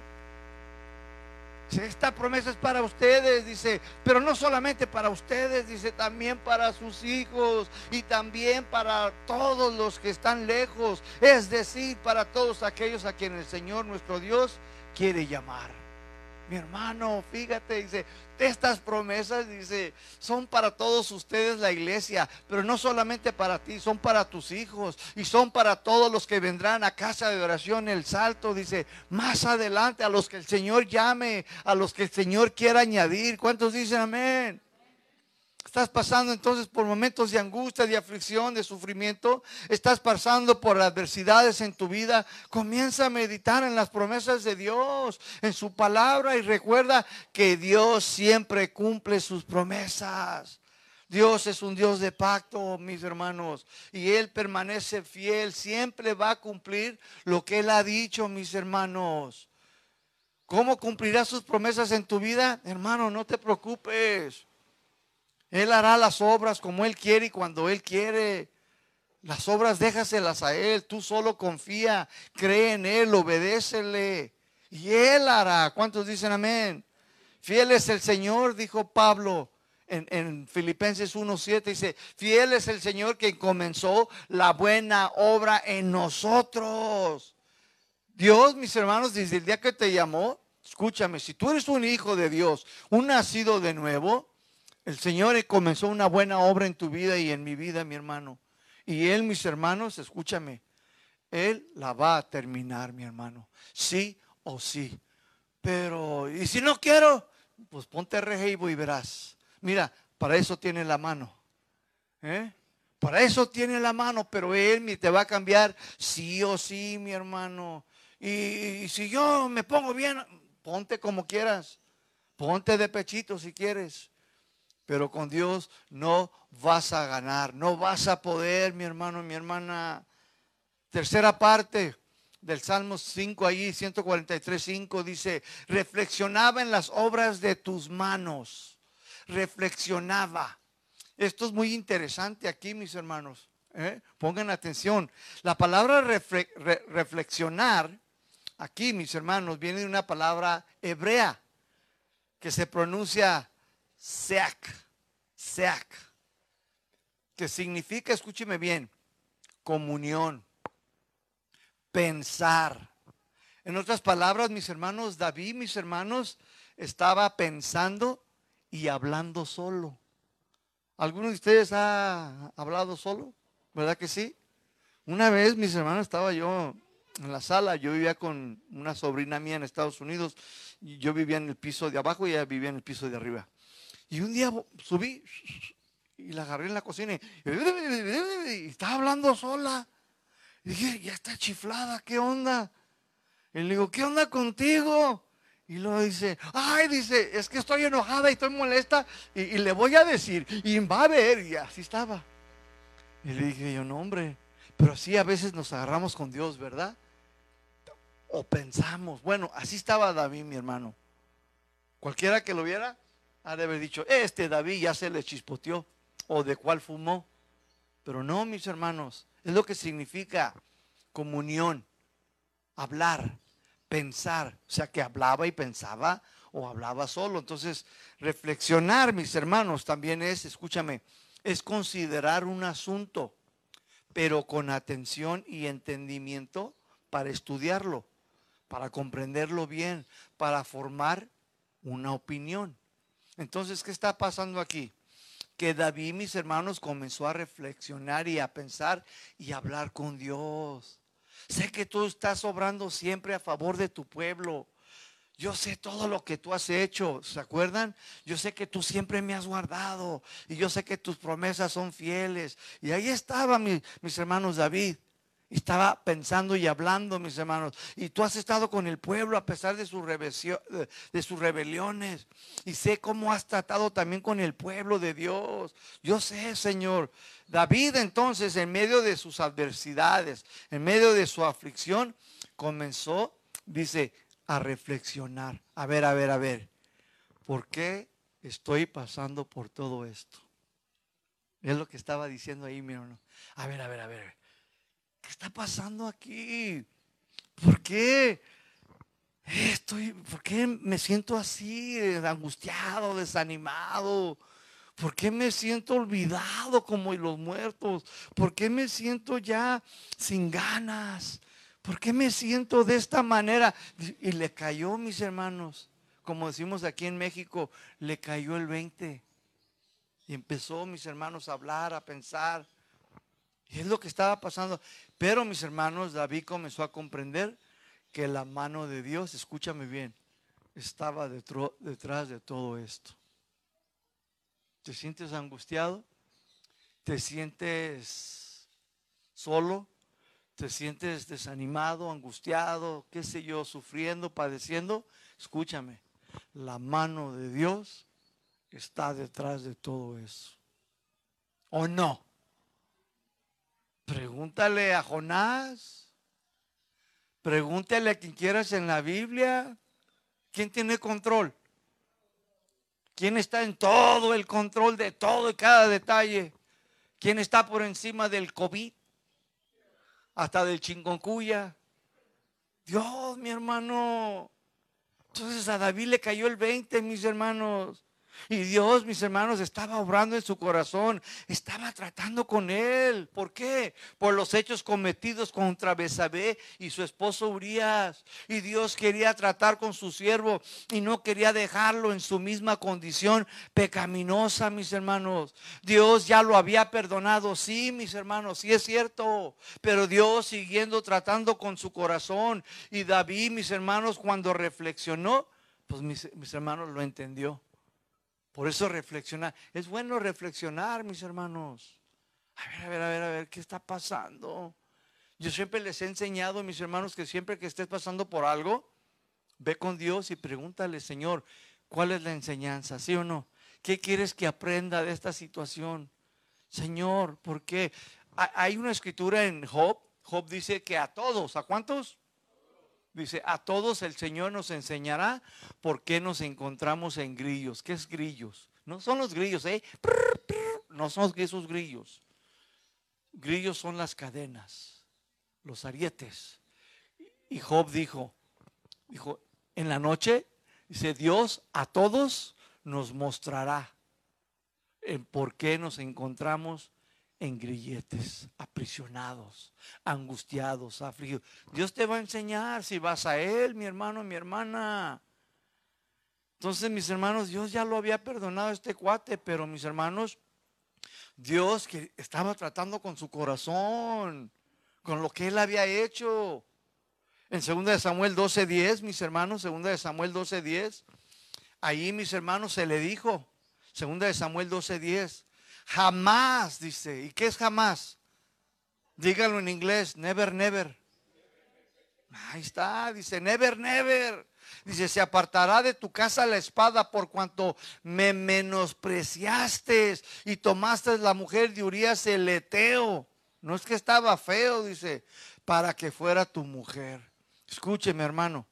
Esta promesa es para ustedes, dice, pero no solamente para ustedes, dice, también para sus hijos y también para todos los que están lejos, es decir, para todos aquellos a quienes el Señor nuestro Dios quiere llamar. Mi hermano, fíjate, dice, estas promesas, dice, son para todos ustedes la iglesia, pero no solamente para ti, son para tus hijos y son para todos los que vendrán a casa de oración el salto, dice, más adelante a los que el Señor llame, a los que el Señor quiera añadir. ¿Cuántos dicen amén? Estás pasando entonces por momentos de angustia, de aflicción, de sufrimiento. Estás pasando por adversidades en tu vida. Comienza a meditar en las promesas de Dios, en su palabra y recuerda que Dios siempre cumple sus promesas. Dios es un Dios de pacto, mis hermanos, y Él permanece fiel, siempre va a cumplir lo que Él ha dicho, mis hermanos. ¿Cómo cumplirá sus promesas en tu vida? Hermano, no te preocupes. Él hará las obras como Él quiere y cuando Él quiere. Las obras déjaselas a Él. Tú solo confía, cree en Él, obedécele. Y Él hará. ¿Cuántos dicen amén? Fiel es el Señor, dijo Pablo en, en Filipenses 1.7. Dice, fiel es el Señor que comenzó la buena obra en nosotros. Dios, mis hermanos, desde el día que te llamó, escúchame, si tú eres un hijo de Dios, un nacido de nuevo, el Señor comenzó una buena obra en tu vida y en mi vida, mi hermano. Y Él, mis hermanos, escúchame, Él la va a terminar, mi hermano. Sí o sí. Pero, ¿y si no quiero? Pues ponte rejeivo y verás. Mira, para eso tiene la mano. ¿eh? Para eso tiene la mano, pero Él te va a cambiar sí o sí, mi hermano. y si yo me pongo bien, ponte como quieras. Ponte de pechito si quieres. Pero con Dios no vas a ganar, no vas a poder, mi hermano, mi hermana. Tercera parte del Salmo 5, allí 143, 5 dice, reflexionaba en las obras de tus manos, reflexionaba. Esto es muy interesante aquí, mis hermanos. ¿eh? Pongan atención. La palabra reflexionar, aquí, mis hermanos, viene de una palabra hebrea que se pronuncia seak. Seak, que significa, escúcheme bien, comunión, pensar. En otras palabras, mis hermanos, David, mis hermanos, estaba pensando y hablando solo. ¿Alguno de ustedes ha hablado solo? ¿Verdad que sí? Una vez, mis hermanos, estaba yo en la sala, yo vivía con una sobrina mía en Estados Unidos, yo vivía en el piso de abajo y ella vivía en el piso de arriba. Y un día subí y la agarré en la cocina y, estaba hablando sola. Y dije, ya está chiflada, ¿qué onda? Y le digo, ¿qué onda contigo? Y luego dice, ay, dice, es que estoy enojada y estoy molesta y, le voy a decir, y va a ver, y así estaba. Y le dije yo, no, hombre, pero sí a veces nos agarramos con Dios, ¿verdad? O pensamos, bueno, así estaba David, mi hermano. Cualquiera que lo viera, ha de haber dicho, este David ya se le chispoteó o de cuál fumó. Pero no, mis hermanos, es lo que significa comunión, hablar, pensar, o sea que hablaba y pensaba o hablaba solo. Entonces, reflexionar, mis hermanos, también es, escúchame, es considerar un asunto, pero con atención y entendimiento para estudiarlo, para comprenderlo bien, para formar una opinión. Entonces, ¿qué está pasando aquí? Que David, mis hermanos, comenzó a reflexionar y a pensar y a hablar con Dios. Sé que tú estás obrando siempre a favor de tu pueblo. Yo sé todo lo que tú has hecho, ¿se acuerdan? Yo sé que tú siempre me has guardado y yo sé que tus promesas son fieles. Y ahí estaba mis hermanos David. Estaba pensando y hablando, mis hermanos. Y tú has estado con el pueblo a pesar de, sus de sus rebeliones. Y sé cómo has tratado también con el pueblo de Dios. Yo sé, Señor. David entonces, en medio de sus adversidades, en medio de su aflicción, comenzó, dice, a reflexionar. A ver, a ver, a ver. ¿Por qué estoy pasando por todo esto? Es lo que estaba diciendo ahí, mi hermano. A ver, a ver, a ver. ¿Qué está pasando aquí? ¿Por qué? Estoy, ¿por qué me siento así, angustiado, desanimado? ¿Por qué me siento olvidado como los muertos? ¿Por qué me siento ya sin ganas? ¿Por qué me siento de esta manera? Y le cayó, mis hermanos, como decimos aquí en México, le cayó el 20. Y empezó, mis hermanos, a hablar, a pensar. Y es lo que estaba pasando. Pero, mis hermanos, David comenzó a comprender que la mano de Dios, escúchame bien, estaba detrás de todo esto. ¿Te sientes angustiado? ¿Te sientes solo? ¿Te sientes desanimado, angustiado, qué sé yo, sufriendo, padeciendo? Escúchame, la mano de Dios está detrás de todo eso. ¿O no? Pregúntale a Jonás. Pregúntale a quien quieras en la Biblia. ¿Quién tiene control? ¿Quién está en todo el control de todo y cada detalle? ¿Quién está por encima del COVID? Hasta del chingoncuya. Dios, mi hermano. Entonces a David le cayó el 20, mis hermanos. Y Dios, mis hermanos, estaba obrando en su corazón, estaba tratando con él. ¿Por qué? Por los hechos cometidos contra Besabé y su esposo Urias. Y Dios quería tratar con su siervo y no quería dejarlo en su misma condición pecaminosa, mis hermanos. Dios ya lo había perdonado, sí, mis hermanos, sí es cierto. Pero Dios siguiendo tratando con su corazón. Y David, mis hermanos, cuando reflexionó, pues mis, mis hermanos lo entendió. Por eso reflexionar. Es bueno reflexionar, mis hermanos. A ver, a ver, a ver, a ver, ¿qué está pasando? Yo siempre les he enseñado, mis hermanos, que siempre que estés pasando por algo, ve con Dios y pregúntale, Señor, ¿cuál es la enseñanza? ¿Sí o no? ¿Qué quieres que aprenda de esta situación? Señor, ¿por qué? Hay una escritura en Job. Job dice que a todos, ¿a cuántos? Dice, a todos el Señor nos enseñará por qué nos encontramos en grillos. ¿Qué es grillos? No son los grillos, ¿eh? No son esos grillos. Grillos son las cadenas, los arietes. Y Job dijo, dijo, en la noche, dice, Dios a todos nos mostrará en por qué nos encontramos en grilletes, aprisionados, angustiados, afligidos. Dios te va a enseñar si vas a Él, mi hermano, mi hermana. Entonces, mis hermanos, Dios ya lo había perdonado a este cuate, pero mis hermanos, Dios que estaba tratando con su corazón, con lo que Él había hecho. En 2 de Samuel 12:10, mis hermanos, 2 de Samuel 12:10, ahí mis hermanos se le dijo, 2 de Samuel 12:10, Jamás, dice. ¿Y qué es jamás? Dígalo en inglés, never, never. Ahí está, dice, never, never. Dice, se apartará de tu casa la espada por cuanto me menospreciaste y tomaste la mujer de Urias el Eteo. No es que estaba feo, dice, para que fuera tu mujer. Escúcheme, hermano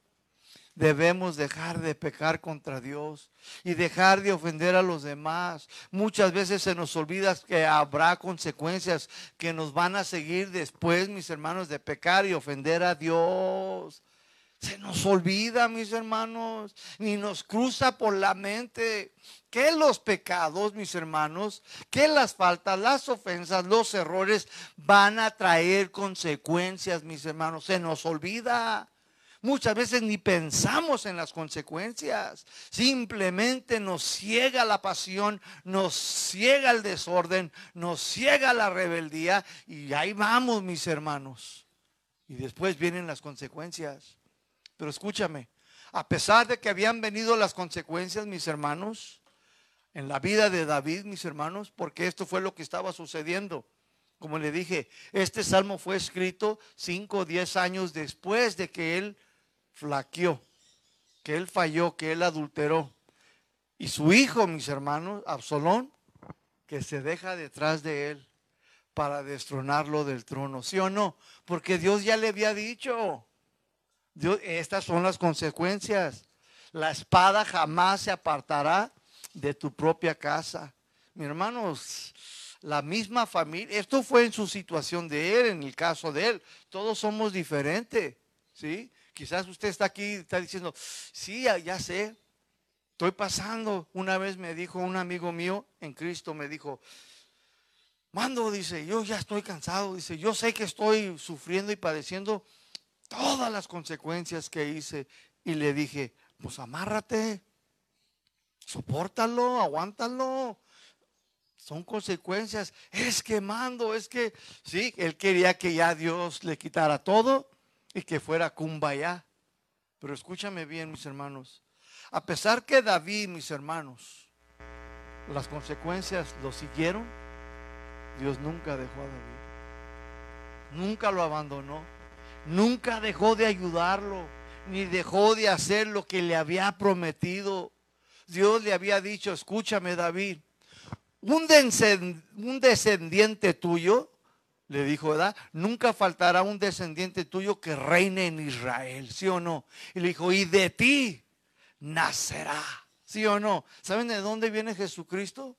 debemos dejar de pecar contra Dios y dejar de ofender a los demás. Muchas veces se nos olvida que habrá consecuencias que nos van a seguir después, mis hermanos, de pecar y ofender a Dios. Se nos olvida, mis hermanos, ni nos cruza por la mente que los pecados, mis hermanos, que las faltas, las ofensas, los errores van a traer consecuencias, mis hermanos. Se nos olvida. Muchas veces ni pensamos en las consecuencias. Simplemente nos ciega la pasión, nos ciega el desorden, nos ciega la rebeldía y ahí vamos, mis hermanos. Y después vienen las consecuencias. Pero escúchame, a pesar de que habían venido las consecuencias, mis hermanos, en la vida de David, mis hermanos, porque esto fue lo que estaba sucediendo. Como le dije, este salmo fue escrito cinco o diez años después de que él flaqueó, que él falló, que él adulteró. Y su hijo, mis hermanos, Absalón, que se deja detrás de él para destronarlo del trono, ¿sí o no? Porque Dios ya le había dicho, Dios, estas son las consecuencias. La espada jamás se apartará de tu propia casa. Mi hermanos, la misma familia, esto fue en su situación de él, en el caso de él, todos somos diferentes, ¿sí? Quizás usted está aquí está diciendo, sí, ya sé, estoy pasando. Una vez me dijo un amigo mío en Cristo, me dijo, Mando, dice, yo ya estoy cansado, dice, yo sé que estoy sufriendo y padeciendo todas las consecuencias que hice. Y le dije, pues amárrate, sopórtalo, aguántalo. Son consecuencias. Es que mando, es que, sí, él quería que ya Dios le quitara todo y que fuera cumbaya. Pero escúchame bien, mis hermanos. A pesar que David, mis hermanos, las consecuencias lo siguieron, Dios nunca dejó a David. Nunca lo abandonó. Nunca dejó de ayudarlo. Ni dejó de hacer lo que le había prometido. Dios le había dicho, escúchame David, un, descendiente tuyo le dijo, ¿verdad? Nunca faltará un descendiente tuyo que reine en Israel, ¿sí o no? Y le dijo, y de ti nacerá, ¿sí o no? ¿Saben de dónde viene Jesucristo?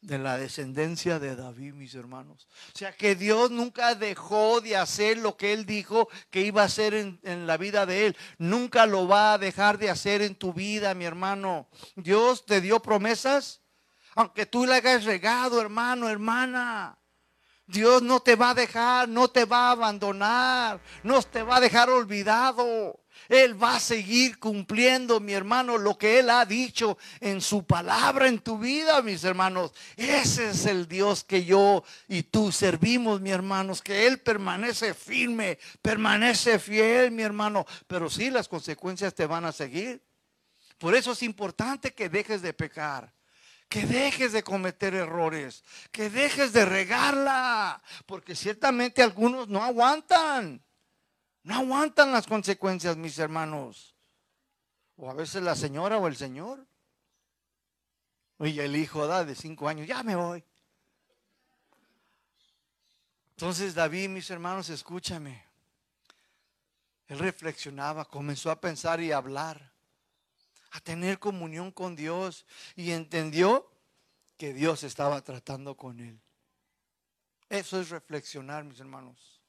De la descendencia de David, mis hermanos. O sea que Dios nunca dejó de hacer lo que Él dijo que iba a hacer en, en la vida de Él. Nunca lo va a dejar de hacer en tu vida, mi hermano. Dios te dio promesas, aunque tú le hayas regado, hermano, hermana. Dios no te va a dejar, no te va a abandonar, no te va a dejar olvidado. Él va a seguir cumpliendo, mi hermano, lo que Él ha dicho en su palabra en tu vida, mis hermanos. Ese es el Dios que yo y tú servimos, mi hermanos, que Él permanece firme, permanece fiel, mi hermano. Pero sí, las consecuencias te van a seguir. Por eso es importante que dejes de pecar que dejes de cometer errores, que dejes de regarla, porque ciertamente algunos no aguantan, no aguantan las consecuencias, mis hermanos. O a veces la señora o el señor. Y el hijo da de cinco años, ya me voy. Entonces David, mis hermanos, escúchame. Él reflexionaba, comenzó a pensar y a hablar a tener comunión con Dios y entendió que Dios estaba tratando con él. Eso es reflexionar, mis hermanos.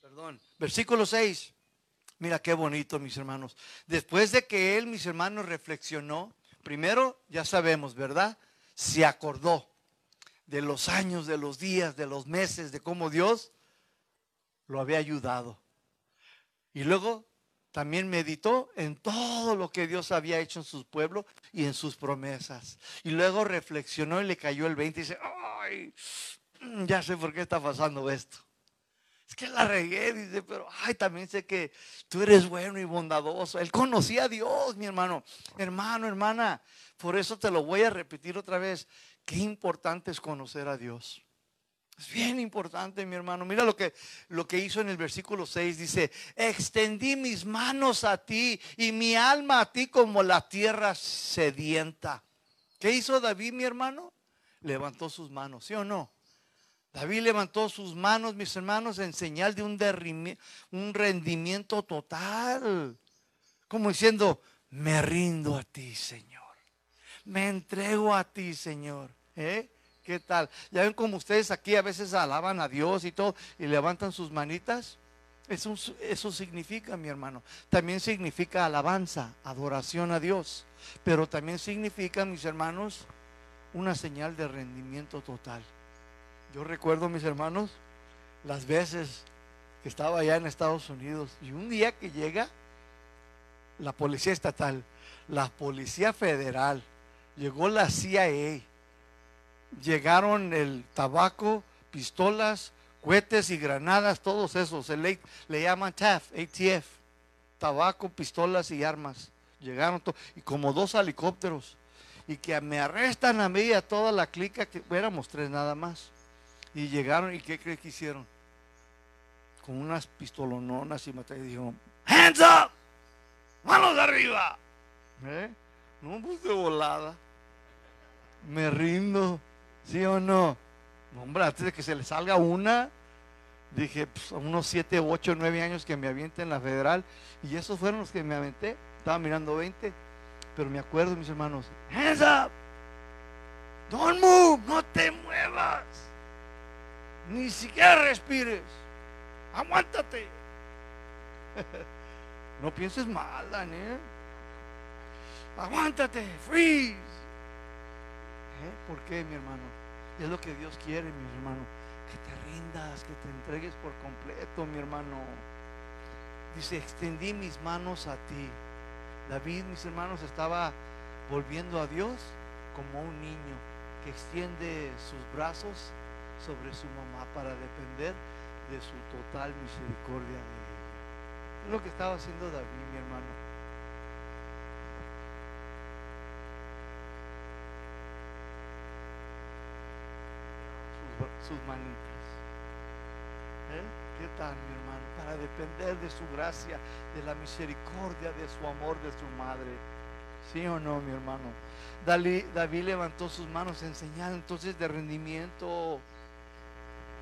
Perdón. Versículo 6. Mira qué bonito, mis hermanos. Después de que él, mis hermanos, reflexionó, primero ya sabemos, ¿verdad? Se acordó de los años, de los días, de los meses, de cómo Dios lo había ayudado. Y luego también meditó en todo lo que Dios había hecho en su pueblo y en sus promesas. Y luego reflexionó y le cayó el 20 y dice, ay, ya sé por qué está pasando esto. Es que la regué, dice, pero ay, también sé que tú eres bueno y bondadoso. Él conocía a Dios, mi hermano. Hermano, hermana, por eso te lo voy a repetir otra vez. Qué importante es conocer a Dios. Es bien importante, mi hermano. Mira lo que, lo que hizo en el versículo 6. Dice, extendí mis manos a ti y mi alma a ti como la tierra sedienta. ¿Qué hizo David, mi hermano? Levantó sus manos, ¿sí o no? David levantó sus manos, mis hermanos, en señal de un, un rendimiento total. Como diciendo, me rindo a ti, Señor. Me entrego a ti, Señor. ¿Eh? ¿Qué tal? Ya ven como ustedes aquí a veces alaban a Dios y todo y levantan sus manitas. Eso, eso significa, mi hermano. También significa alabanza, adoración a Dios. Pero también significa, mis hermanos, una señal de rendimiento total. Yo recuerdo, mis hermanos, las veces que estaba allá en Estados Unidos y un día que llega la policía estatal, la policía federal, llegó la CIA llegaron el tabaco, pistolas, cohetes y granadas, todos esos. Se le, llaman TAF, ATF. Tabaco, pistolas y armas. Llegaron y como dos helicópteros. Y que me arrestan a mí y a toda la clica, que éramos tres nada más. Y llegaron y ¿qué crees que hicieron? Con unas pistolononas y mataron y dijo, hands up, manos arriba. ¿Eh? No, pues de volada. Me rindo, ¿sí o no? Hombre, antes de que se le salga una, dije, pues, unos 7, 8, 9 años que me avienten en la federal. Y esos fueron los que me aventé. Estaba mirando 20. Pero me acuerdo, mis hermanos, hands up. Don't move, no te muevas. Ni siquiera respires. Aguántate. No pienses mal, Daniel. Aguántate, freeze. ¿Eh? ¿Por qué, mi hermano? Es lo que Dios quiere, mi hermano. Que te rindas, que te entregues por completo, mi hermano. Dice, extendí mis manos a ti. David, mis hermanos, estaba volviendo a Dios como un niño que extiende sus brazos sobre su mamá para depender de su total misericordia. Es lo que estaba haciendo David, mi hermano. Sus, manitas. ¿Eh? ¿Qué tal, mi hermano? Para depender de su gracia, de la misericordia, de su amor, de su madre. ¿Sí o no, mi hermano? David levantó sus manos en señal entonces de rendimiento.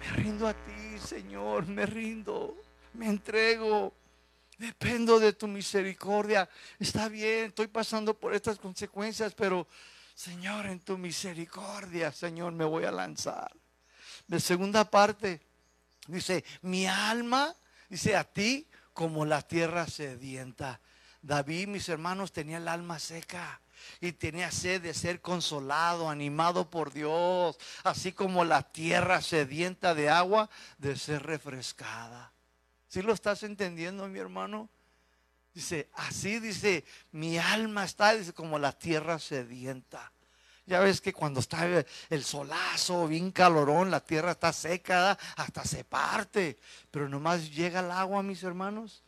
Me rindo a ti, Señor, me rindo, me entrego. Dependo de tu misericordia. Está bien, estoy pasando por estas consecuencias, pero Señor, en tu misericordia, Señor, me voy a lanzar. De segunda parte, dice, mi alma, dice a ti como la tierra sedienta. David, mis hermanos, tenía el alma seca y tenía sed de ser consolado, animado por Dios, así como la tierra sedienta de agua de ser refrescada. ¿Sí lo estás entendiendo, mi hermano? Dice, así dice, mi alma está dice, como la tierra sedienta. Ya ves que cuando está el solazo, bien calorón, la tierra está seca, hasta se parte. Pero nomás llega el agua, mis hermanos,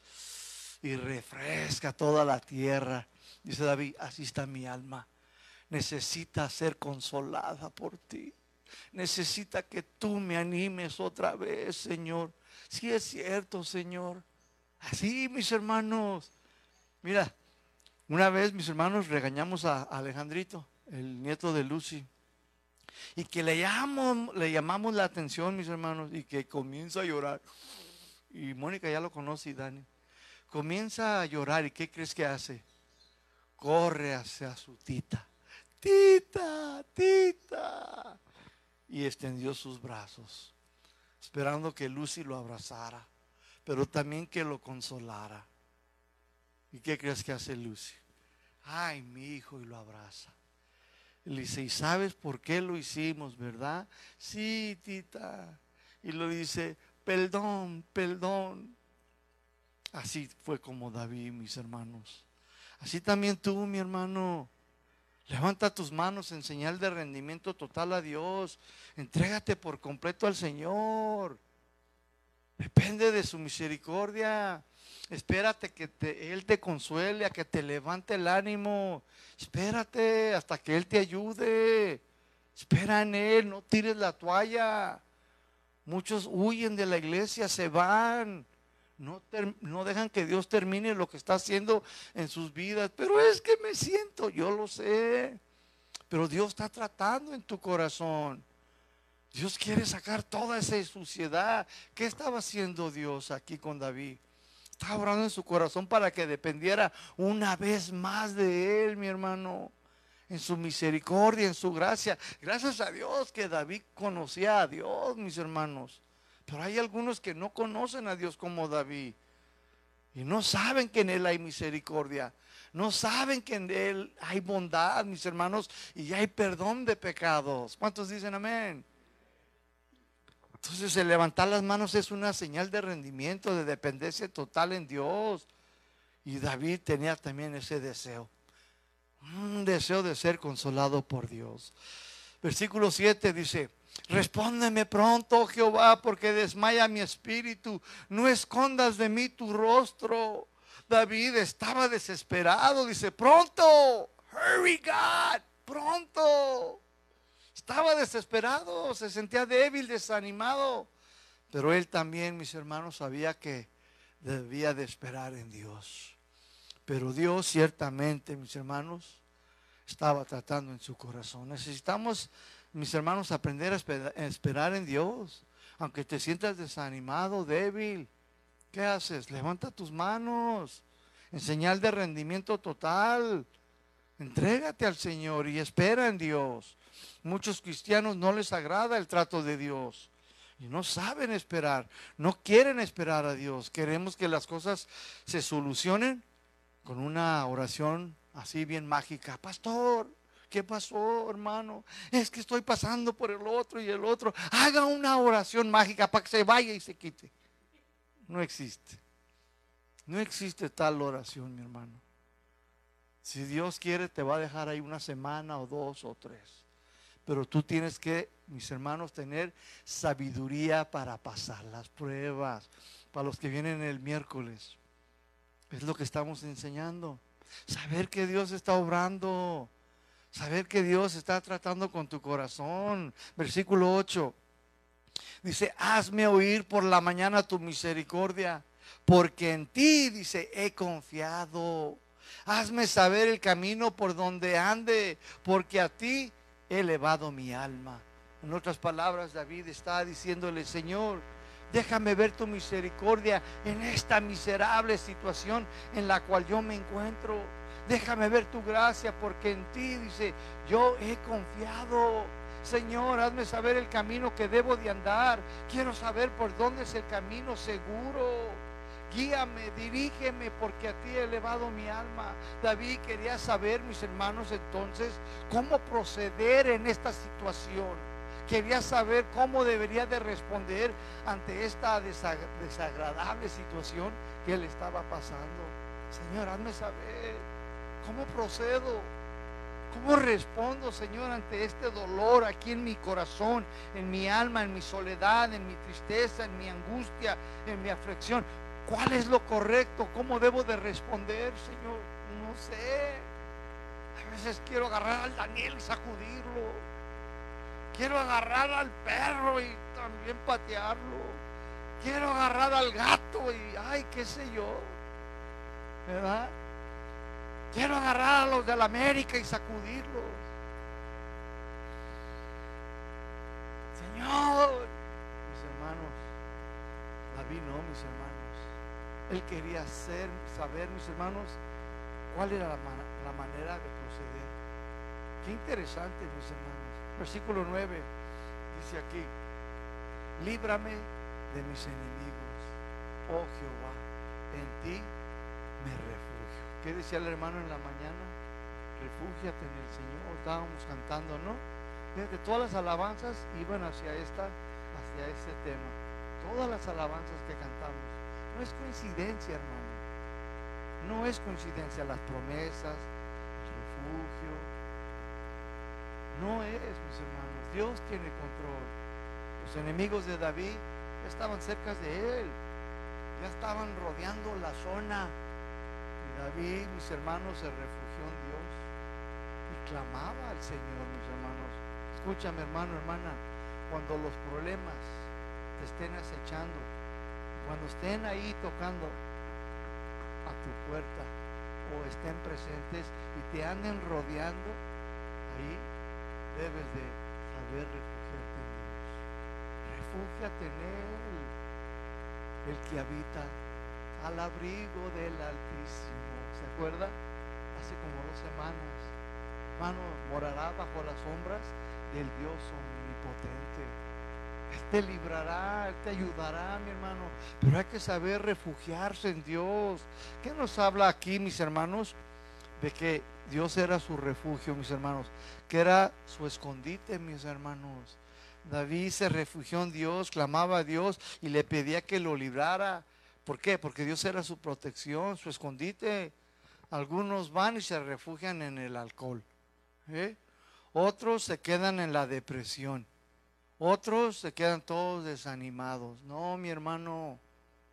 y refresca toda la tierra. Dice David, así está mi alma. Necesita ser consolada por ti. Necesita que tú me animes otra vez, Señor. Si es cierto, Señor. Así, mis hermanos. Mira, una vez mis hermanos regañamos a Alejandrito, el nieto de Lucy. Y que le llamamos, le llamamos la atención, mis hermanos, y que comienza a llorar. Y Mónica ya lo conoce, y Dani. Comienza a llorar, ¿y qué crees que hace? Corre hacia su tita. Tita, tita. Y extendió sus brazos esperando que Lucy lo abrazara, pero también que lo consolara. ¿Y qué crees que hace Lucy? Ay, mi hijo, y lo abraza. Le dice, ¿y sabes por qué lo hicimos, verdad? Sí, tita. Y lo dice, perdón, perdón. Así fue como David, mis hermanos. Así también tú, mi hermano. Levanta tus manos en señal de rendimiento total a Dios. Entrégate por completo al Señor. Depende de su misericordia. Espérate que Él te consuele, a que te levante el ánimo. Espérate hasta que Él te ayude. Espera en Él, no tires la toalla. Muchos huyen de la iglesia, se van. No, no, dejan que Dios termine lo que está haciendo en sus vidas. Pero es que me siento, yo lo sé. Pero Dios está tratando en tu corazón. Dios quiere sacar toda esa suciedad. ¿Qué estaba haciendo Dios aquí con David? Estaba orando en su corazón para que dependiera una vez más de Él, mi hermano. En su misericordia, en su gracia. Gracias a Dios que David conocía a Dios, mis hermanos. Pero hay algunos que no conocen a Dios como David. Y no saben que en Él hay misericordia. No saben que en Él hay bondad, mis hermanos, y hay perdón de pecados. ¿Cuántos dicen amén? Entonces el levantar las manos es una señal de rendimiento, de dependencia total en Dios. Y David tenía también ese deseo. Un deseo de ser consolado por Dios. Versículo 7 dice, Respóndeme pronto, Jehová, porque desmaya mi espíritu. No escondas de mí tu rostro. David estaba desesperado. Dice, pronto, hurry God, pronto. Estaba desesperado, se sentía débil, desanimado. Pero él también, mis hermanos, sabía que debía de esperar en Dios. Pero Dios ciertamente, mis hermanos, estaba tratando en su corazón. Necesitamos, mis hermanos, aprender a esperar en Dios. Aunque te sientas desanimado, débil, ¿qué haces? Levanta tus manos en señal de rendimiento total. Entrégate al Señor y espera en Dios. Muchos cristianos no les agrada el trato de Dios y no saben esperar, no quieren esperar a Dios. Queremos que las cosas se solucionen con una oración así bien mágica. Pastor, ¿qué pasó, hermano? Es que estoy pasando por el otro y el otro. Haga una oración mágica para que se vaya y se quite. No existe. No existe tal oración, mi hermano. Si Dios quiere, te va a dejar ahí una semana o dos o tres. Pero tú tienes que, mis hermanos, tener sabiduría para pasar las pruebas. Para los que vienen el miércoles. Es lo que estamos enseñando. Saber que Dios está obrando. Saber que Dios está tratando con tu corazón. Versículo 8. Dice, hazme oír por la mañana tu misericordia, porque en ti, dice, he confiado. Hazme saber el camino por donde ande, porque a ti he elevado mi alma. En otras palabras, David está diciéndole, Señor, déjame ver tu misericordia en esta miserable situación en la cual yo me encuentro. Déjame ver tu gracia, porque en ti, dice, yo he confiado. Señor, hazme saber el camino que debo de andar. Quiero saber por dónde es el camino seguro. Guíame, dirígeme, porque a ti he elevado mi alma. David quería saber, mis hermanos, entonces, cómo proceder en esta situación. Quería saber cómo debería de responder ante esta desagradable situación que él estaba pasando. Señor, hazme saber cómo procedo. ¿Cómo respondo, Señor, ante este dolor aquí en mi corazón, en mi alma, en mi soledad, en mi tristeza, en mi angustia, en mi aflicción? ¿Cuál es lo correcto? ¿Cómo debo de responder, Señor? No sé. A veces quiero agarrar al Daniel y sacudirlo. Quiero agarrar al perro y también patearlo. Quiero agarrar al gato y, ay, qué sé yo. ¿Verdad? Quiero agarrar a los de la América y sacudirlos. Señor, mis hermanos, David no, mis hermanos. Él quería saber, mis hermanos, cuál era la, manera de proceder. Qué interesante, mis hermanos. Versículo 9 dice aquí, líbrame de mis enemigos, oh Jehová, en ti me refugio. ¿Qué decía el hermano en la mañana? Refúgiate en el Señor. Estábamos cantando, ¿no? Desde todas las alabanzas iban hacia esta, hacia este tema. Todas las alabanzas que cantamos no es coincidencia, hermano. No es coincidencia las promesas, refugio. No es, mis hermanos. Dios tiene control. Los enemigos de David estaban cerca de él. Ya estaban rodeando la zona. Y David, mis hermanos, se refugió en Dios. Y clamaba al Señor, mis hermanos. Escúchame, hermano, hermana. Cuando los problemas te estén acechando, cuando estén ahí tocando a tu puerta o estén presentes y te anden rodeando, ahí debes de saber refugiarte en Dios. Refúgiate en Él, el que habita al abrigo del Altísimo. ¿Se acuerda? Hace como dos semanas. Hermano, morará bajo las sombras del Dios omnipotente. Él te librará, Él te ayudará, mi hermano. Pero hay que saber refugiarse en Dios. ¿Qué nos habla aquí, mis hermanos? De que Dios era su refugio, mis hermanos. Que era su escondite, mis hermanos. David se refugió en Dios, clamaba a Dios y le pedía que lo librara. ¿Por qué? Porque Dios era su protección, su escondite. Algunos van y se refugian en el alcohol. ¿eh? Otros se quedan en la depresión. Otros se quedan todos desanimados. No, mi hermano,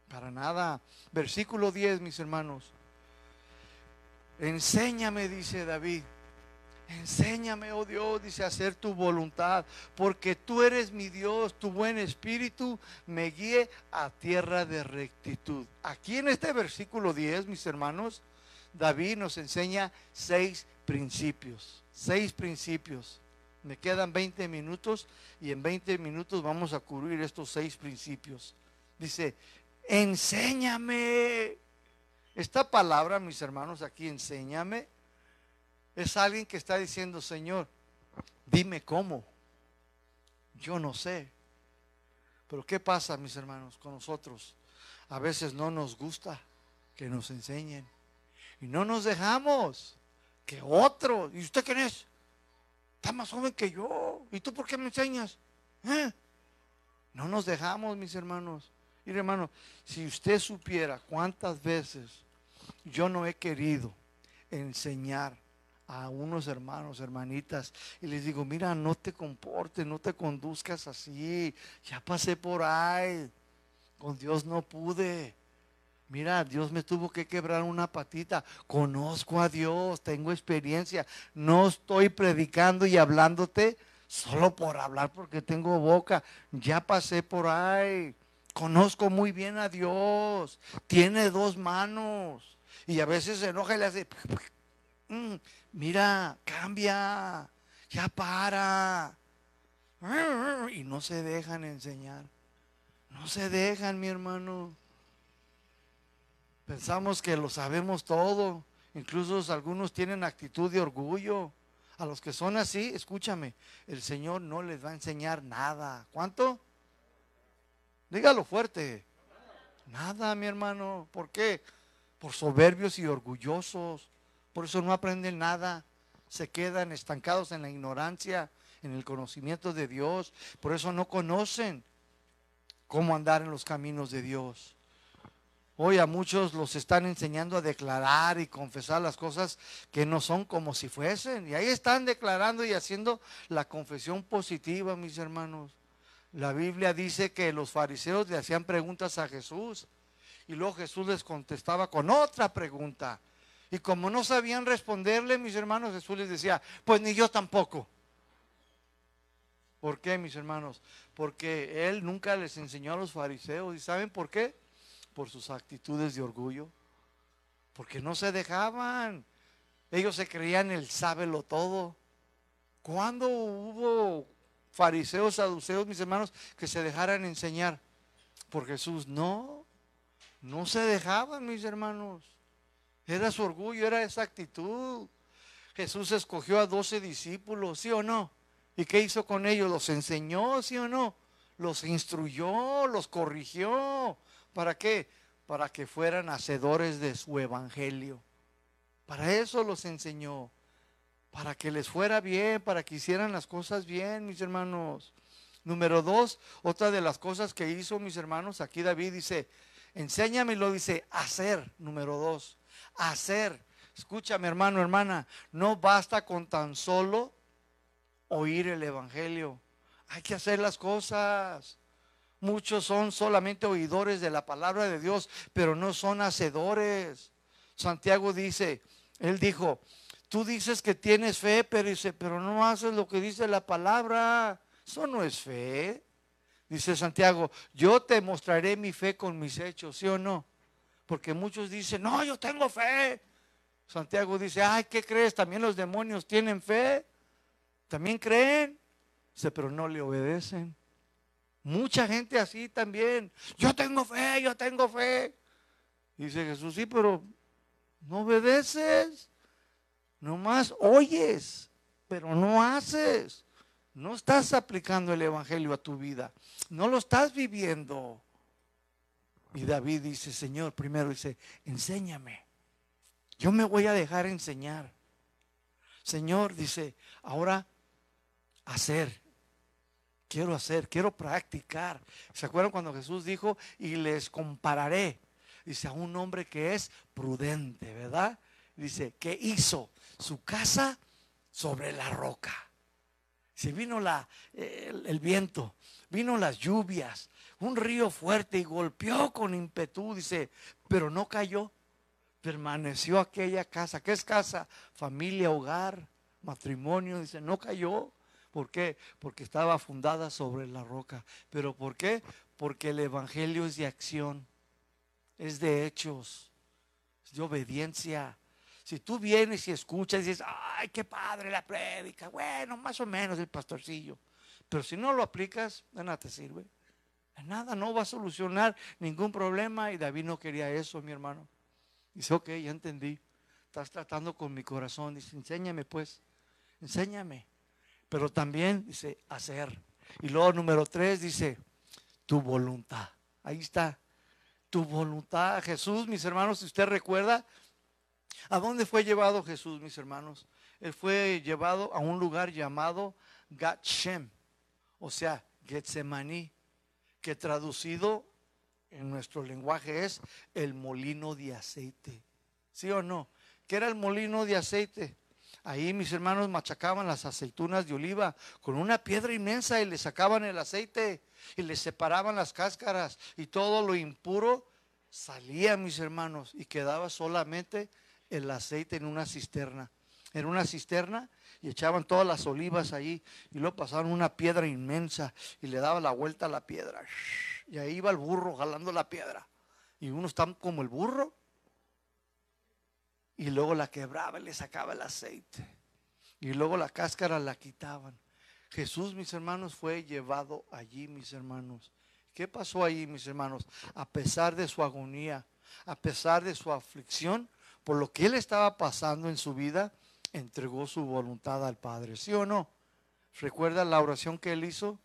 para nada. Versículo 10, mis hermanos. Enséñame, dice David, Enséñame, oh Dios, dice, a hacer tu voluntad, porque tú eres mi Dios, tu buen espíritu me guíe a tierra de rectitud. Aquí en este versículo 10, mis hermanos, David nos enseña seis principios, seis principios. Me quedan 20 minutos y en 20 minutos vamos a cubrir estos seis principios. Dice, enséñame. Esta palabra, mis hermanos, aquí, enséñame, es alguien que está diciendo, Señor, dime cómo. Yo no sé. Pero ¿qué pasa, mis hermanos, con nosotros? A veces no nos gusta que nos enseñen. Y no nos dejamos que otro. ¿Y usted quién es? Está más joven que yo. ¿Y tú por qué me enseñas? ¿Eh? No nos dejamos, mis hermanos. Y hermano, si usted supiera cuántas veces yo no he querido enseñar a unos hermanos, hermanitas, y les digo, mira, no te comportes, no te conduzcas así. Ya pasé por ahí. Con Dios no pude. Mira, Dios me tuvo que quebrar una patita. Conozco a Dios, tengo experiencia. No estoy predicando y hablándote solo por hablar porque tengo boca. Ya pasé por ahí. Conozco muy bien a Dios. Tiene dos manos. Y a veces se enoja y le hace... Mm, mira, cambia. Ya para. Y no se dejan enseñar. No se dejan, mi hermano. Pensamos que lo sabemos todo. Incluso algunos tienen actitud de orgullo. A los que son así, escúchame, el Señor no les va a enseñar nada. ¿Cuánto? Dígalo fuerte. Nada, mi hermano. ¿Por qué? Por soberbios y orgullosos. Por eso no aprenden nada. Se quedan estancados en la ignorancia, en el conocimiento de Dios. Por eso no conocen cómo andar en los caminos de Dios. Hoy a muchos los están enseñando a declarar y confesar las cosas que no son como si fuesen. Y ahí están declarando y haciendo la confesión positiva, mis hermanos. La Biblia dice que los fariseos le hacían preguntas a Jesús y luego Jesús les contestaba con otra pregunta. Y como no sabían responderle, mis hermanos, Jesús les decía, pues ni yo tampoco. ¿Por qué, mis hermanos? Porque Él nunca les enseñó a los fariseos. ¿Y saben por qué? Por sus actitudes de orgullo, porque no se dejaban. Ellos se creían el sábelo todo. ¿Cuándo hubo fariseos, saduceos, mis hermanos, que se dejaran enseñar por Jesús? No, no se dejaban, mis hermanos. Era su orgullo, era esa actitud. Jesús escogió a doce discípulos, ¿sí o no? ¿Y qué hizo con ellos? ¿Los enseñó, sí o no? Los instruyó, los corrigió, ¿Para qué? Para que fueran hacedores de su evangelio. Para eso los enseñó. Para que les fuera bien, para que hicieran las cosas bien, mis hermanos. Número dos, otra de las cosas que hizo mis hermanos, aquí David dice, enséñame, lo dice, hacer, número dos, hacer. Escúchame, hermano, hermana, no basta con tan solo oír el Evangelio. Hay que hacer las cosas. Muchos son solamente oidores de la palabra de Dios, pero no son hacedores. Santiago dice, él dijo, tú dices que tienes fe, pero dice, pero no haces lo que dice la palabra. Eso no es fe. Dice Santiago, yo te mostraré mi fe con mis hechos, ¿sí o no? Porque muchos dicen, no, yo tengo fe. Santiago dice, ay, ¿qué crees? También los demonios tienen fe. También creen. Dice, pero no le obedecen. Mucha gente así también. Yo tengo fe, yo tengo fe. Dice Jesús, sí, pero no obedeces. Nomás oyes, pero no haces. No estás aplicando el Evangelio a tu vida. No lo estás viviendo. Y David dice, Señor, primero dice, enséñame. Yo me voy a dejar enseñar. Señor, dice, ahora hacer quiero hacer, quiero practicar. ¿Se acuerdan cuando Jesús dijo, y les compararé? Dice, a un hombre que es prudente, ¿verdad? Dice, que hizo su casa sobre la roca. Si vino la, el, el viento, vino las lluvias, un río fuerte y golpeó con impetu, dice, pero no cayó, permaneció aquella casa. ¿Qué es casa? Familia, hogar, matrimonio, dice, no cayó. ¿Por qué? Porque estaba fundada sobre la roca. ¿Pero por qué? Porque el Evangelio es de acción, es de hechos, es de obediencia. Si tú vienes y escuchas y dices, ay, qué padre la prédica, bueno, más o menos el pastorcillo. Pero si no lo aplicas, nada te sirve. Nada, no va a solucionar ningún problema. Y David no quería eso, mi hermano. Dice, ok, ya entendí. Estás tratando con mi corazón. Dice, enséñame pues, enséñame. Pero también dice, hacer. Y luego número tres dice, tu voluntad. Ahí está, tu voluntad. Jesús, mis hermanos, si usted recuerda, ¿a dónde fue llevado Jesús, mis hermanos? Él fue llevado a un lugar llamado Gatshem, o sea, Getsemaní, que traducido en nuestro lenguaje es el molino de aceite. ¿Sí o no? ¿Qué era el molino de aceite? Ahí mis hermanos machacaban las aceitunas de oliva con una piedra inmensa y le sacaban el aceite y le separaban las cáscaras y todo lo impuro salía, mis hermanos, y quedaba solamente el aceite en una cisterna. En una cisterna y echaban todas las olivas ahí y luego pasaban una piedra inmensa y le daban la vuelta a la piedra. Y ahí iba el burro jalando la piedra. Y uno está como el burro. Y luego la quebraba y le sacaba el aceite. Y luego la cáscara la quitaban. Jesús, mis hermanos, fue llevado allí, mis hermanos. ¿Qué pasó allí, mis hermanos? A pesar de su agonía, a pesar de su aflicción, por lo que él estaba pasando en su vida, entregó su voluntad al Padre. ¿Sí o no? ¿Recuerda la oración que él hizo?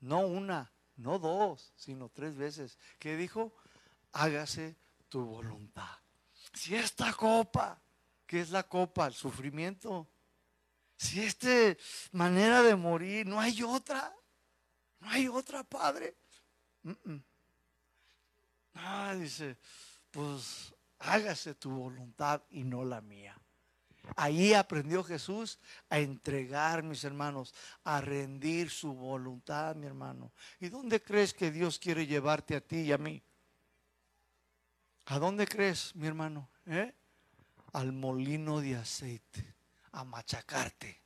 No una, no dos, sino tres veces. ¿Qué dijo? Hágase tu voluntad. Si esta copa, que es la copa, el sufrimiento, si esta manera de morir, no hay otra, no hay otra, Padre. Ah, dice, pues hágase tu voluntad y no la mía. Ahí aprendió Jesús a entregar, mis hermanos, a rendir su voluntad, mi hermano. ¿Y dónde crees que Dios quiere llevarte a ti y a mí? ¿A dónde crees, mi hermano? ¿Eh? Al molino de aceite, a machacarte,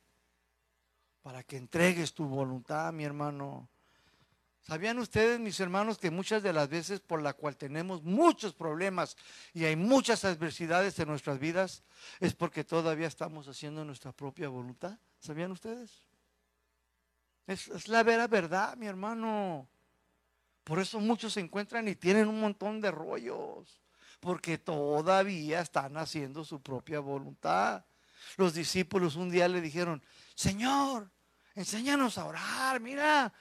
para que entregues tu voluntad, mi hermano. ¿Sabían ustedes, mis hermanos, que muchas de las veces por la cual tenemos muchos problemas y hay muchas adversidades en nuestras vidas es porque todavía estamos haciendo nuestra propia voluntad? ¿Sabían ustedes? Es, es la vera verdad, mi hermano. Por eso muchos se encuentran y tienen un montón de rollos, porque todavía están haciendo su propia voluntad. Los discípulos un día le dijeron, Señor, enséñanos a orar, mira,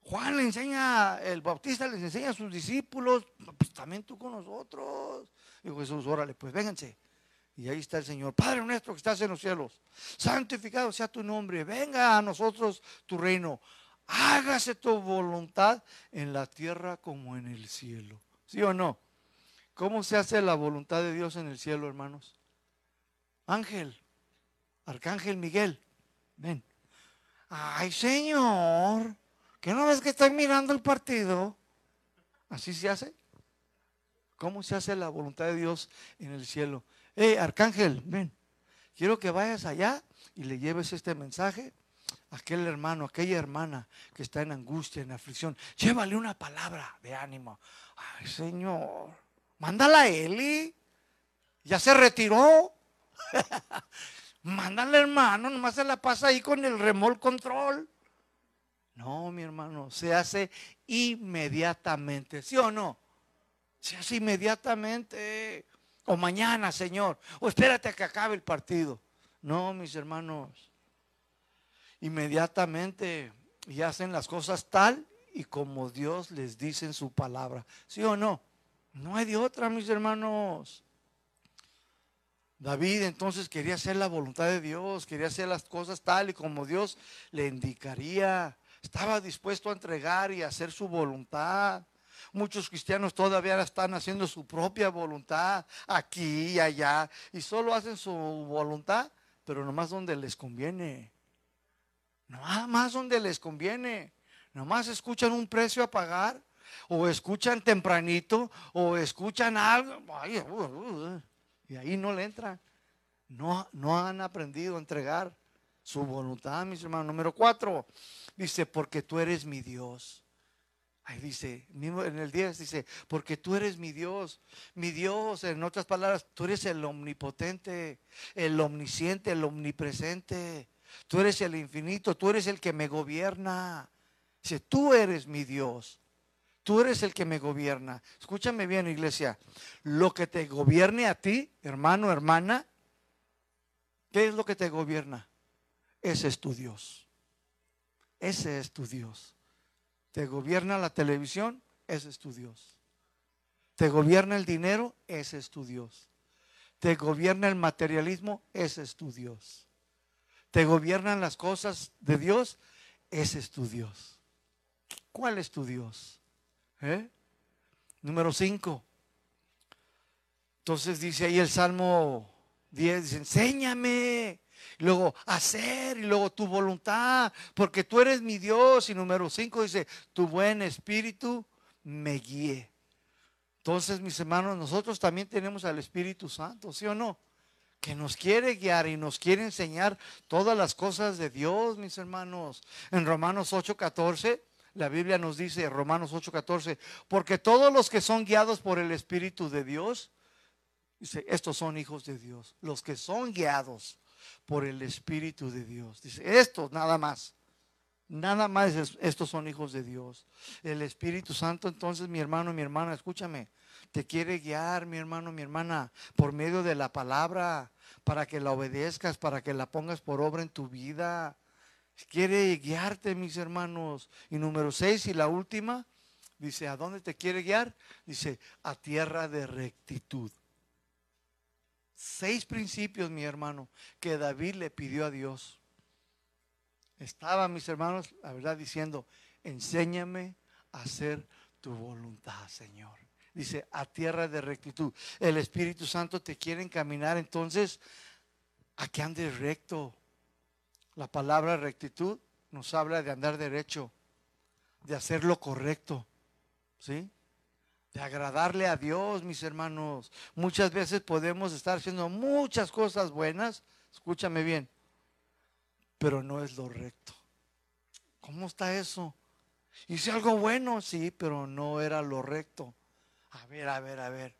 Juan le enseña, el Bautista les enseña a sus discípulos, pues también tú con nosotros. Dijo Jesús, órale, pues vénganse. Y ahí está el Señor, Padre nuestro que estás en los cielos, santificado sea tu nombre, venga a nosotros tu reino, hágase tu voluntad en la tierra como en el cielo. ¿Sí o no? ¿Cómo se hace la voluntad de Dios en el cielo, hermanos? Ángel, Arcángel Miguel, ven. Ay, Señor. ¿Qué no ves que estoy mirando el partido? Así se hace. ¿Cómo se hace la voluntad de Dios en el cielo? Hey, arcángel, ven. Quiero que vayas allá y le lleves este mensaje a aquel hermano, a aquella hermana que está en angustia, en aflicción. Llévale una palabra de ánimo. Ay, Señor, mándala a Eli. Ya se retiró. Mándale, hermano, nomás se la pasa ahí con el remol control. No, mi hermano, se hace inmediatamente, ¿sí o no? Se hace inmediatamente. O mañana, Señor. O espérate a que acabe el partido. No, mis hermanos. Inmediatamente y hacen las cosas tal y como Dios les dice en su palabra. ¿Sí o no? No hay de otra, mis hermanos. David entonces quería hacer la voluntad de Dios, quería hacer las cosas tal y como Dios le indicaría. Estaba dispuesto a entregar y hacer su voluntad. Muchos cristianos todavía están haciendo su propia voluntad aquí y allá y solo hacen su voluntad, pero nomás donde les conviene. Nomás más donde les conviene. Nomás escuchan un precio a pagar o escuchan tempranito o escuchan algo uh, uh, uh, y ahí no le entran. No, no han aprendido a entregar su voluntad, mis hermanos. Número cuatro, dice, porque tú eres mi Dios. Ahí dice, en el 10 dice, porque tú eres mi Dios, mi Dios, en otras palabras, tú eres el omnipotente, el omnisciente, el omnipresente, tú eres el infinito, tú eres el que me gobierna. Dice, tú eres mi Dios, tú eres el que me gobierna. Escúchame bien, iglesia, lo que te gobierne a ti, hermano, hermana, ¿qué es lo que te gobierna? Ese es tu Dios. Ese es tu Dios. Te gobierna la televisión, ese es tu Dios. Te gobierna el dinero, ese es tu Dios. Te gobierna el materialismo, ese es tu Dios. Te gobiernan las cosas de Dios, ese es tu Dios. ¿Cuál es tu Dios? ¿Eh? Número 5. Entonces dice ahí el Salmo 10, dice, enséñame luego hacer y luego tu voluntad, porque tú eres mi Dios. Y número cinco dice, tu buen espíritu me guíe. Entonces, mis hermanos, nosotros también tenemos al Espíritu Santo, ¿sí o no? Que nos quiere guiar y nos quiere enseñar todas las cosas de Dios, mis hermanos. En Romanos 8:14, la Biblia nos dice, Romanos 8:14, porque todos los que son guiados por el Espíritu de Dios, dice, estos son hijos de Dios, los que son guiados por el Espíritu de Dios. Dice, estos nada más. Nada más estos son hijos de Dios. El Espíritu Santo, entonces, mi hermano, mi hermana, escúchame, te quiere guiar, mi hermano, mi hermana, por medio de la palabra, para que la obedezcas, para que la pongas por obra en tu vida. Quiere guiarte, mis hermanos. Y número seis, y la última, dice, ¿a dónde te quiere guiar? Dice, a tierra de rectitud. Seis principios, mi hermano, que David le pidió a Dios. Estaba, mis hermanos, la verdad, diciendo, enséñame a hacer tu voluntad, Señor. Dice, a tierra de rectitud. El Espíritu Santo te quiere encaminar entonces a que andes recto. La palabra rectitud nos habla de andar derecho, de hacer lo correcto. ¿Sí? de agradarle a Dios, mis hermanos. Muchas veces podemos estar haciendo muchas cosas buenas, escúchame bien, pero no es lo recto. ¿Cómo está eso? Hice algo bueno, sí, pero no era lo recto. A ver, a ver, a ver.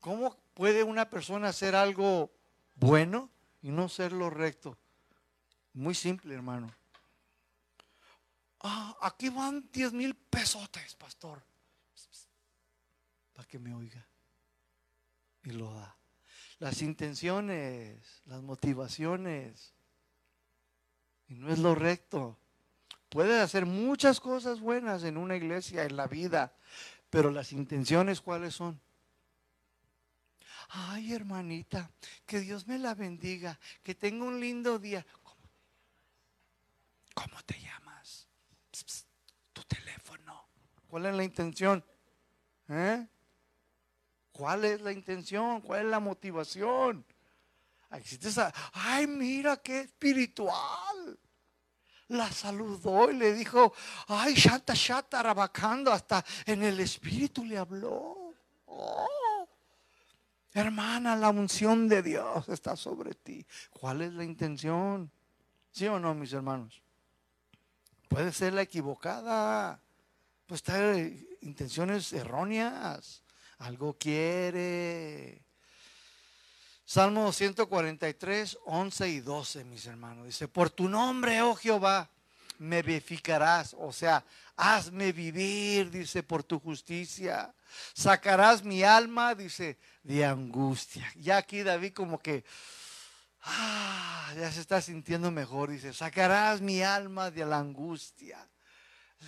¿Cómo puede una persona hacer algo bueno y no ser lo recto? Muy simple, hermano. Ah, aquí van 10 mil pesotes, pastor para que me oiga. Y lo da. Las intenciones, las motivaciones. Y no es lo recto. Puede hacer muchas cosas buenas en una iglesia, en la vida, pero las intenciones cuáles son? Ay, hermanita, que Dios me la bendiga, que tenga un lindo día. ¿Cómo, te llamas? tu teléfono. ¿Cuál es la intención? ¿Eh? ¿Cuál es la intención? ¿Cuál es la motivación? Existe esa, ay, mira qué espiritual. La saludó y le dijo, ay, shata, shata, rabacando, hasta en el espíritu le habló. Oh, hermana, la unción de Dios está sobre ti. ¿Cuál es la intención? ¿Sí o no, mis hermanos? Puede ser la equivocada, puede estar intenciones erróneas algo quiere. Salmo 143, 11 y 12, mis hermanos. Dice, por tu nombre, oh Jehová, me vivificarás. O sea, hazme vivir, dice, por tu justicia. Sacarás mi alma, dice, de angustia. Ya aquí David como que, ah, ya se está sintiendo mejor. Dice, sacarás mi alma de la angustia.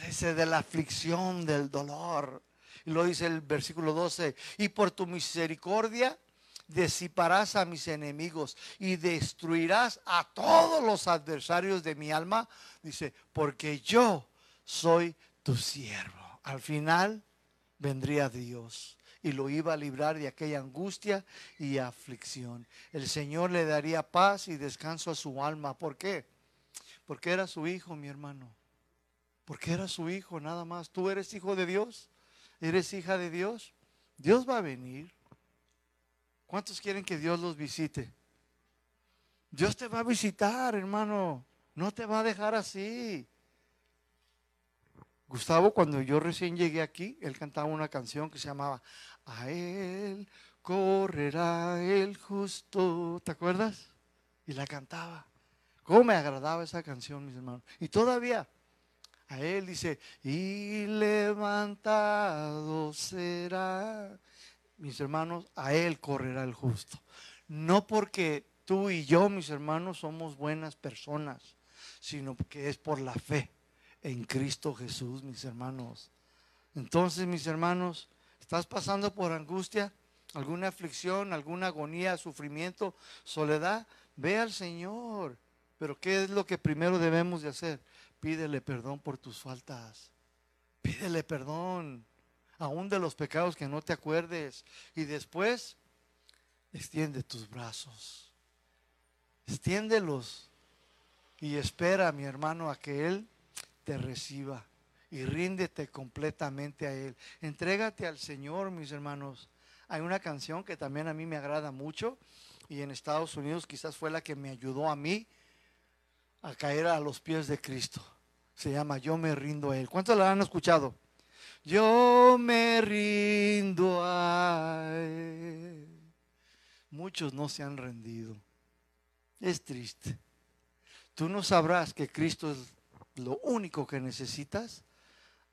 Dice, de la aflicción, del dolor. Y lo dice el versículo 12. Y por tu misericordia disiparás a mis enemigos y destruirás a todos los adversarios de mi alma. Dice, porque yo soy tu siervo. Al final vendría Dios y lo iba a librar de aquella angustia y aflicción. El Señor le daría paz y descanso a su alma. ¿Por qué? Porque era su hijo, mi hermano. Porque era su hijo, nada más. ¿Tú eres hijo de Dios? ¿Eres hija de Dios? Dios va a venir. ¿Cuántos quieren que Dios los visite? Dios te va a visitar, hermano. No te va a dejar así. Gustavo, cuando yo recién llegué aquí, él cantaba una canción que se llamaba A él correrá el justo. ¿Te acuerdas? Y la cantaba. ¿Cómo me agradaba esa canción, mis hermanos? Y todavía a él dice, y levantado será. Mis hermanos, a él correrá el justo. No porque tú y yo, mis hermanos, somos buenas personas, sino que es por la fe en Cristo Jesús, mis hermanos. Entonces, mis hermanos, ¿estás pasando por angustia, alguna aflicción, alguna agonía, sufrimiento, soledad? Ve al Señor. Pero ¿qué es lo que primero debemos de hacer? Pídele perdón por tus faltas. Pídele perdón, aún de los pecados que no te acuerdes. Y después, extiende tus brazos. Extiéndelos. Y espera, mi hermano, a que Él te reciba. Y ríndete completamente a Él. Entrégate al Señor, mis hermanos. Hay una canción que también a mí me agrada mucho. Y en Estados Unidos quizás fue la que me ayudó a mí a caer a los pies de Cristo. Se llama Yo me rindo a Él. ¿Cuántos la han escuchado? Yo me rindo a Él. Muchos no se han rendido. Es triste. Tú no sabrás que Cristo es lo único que necesitas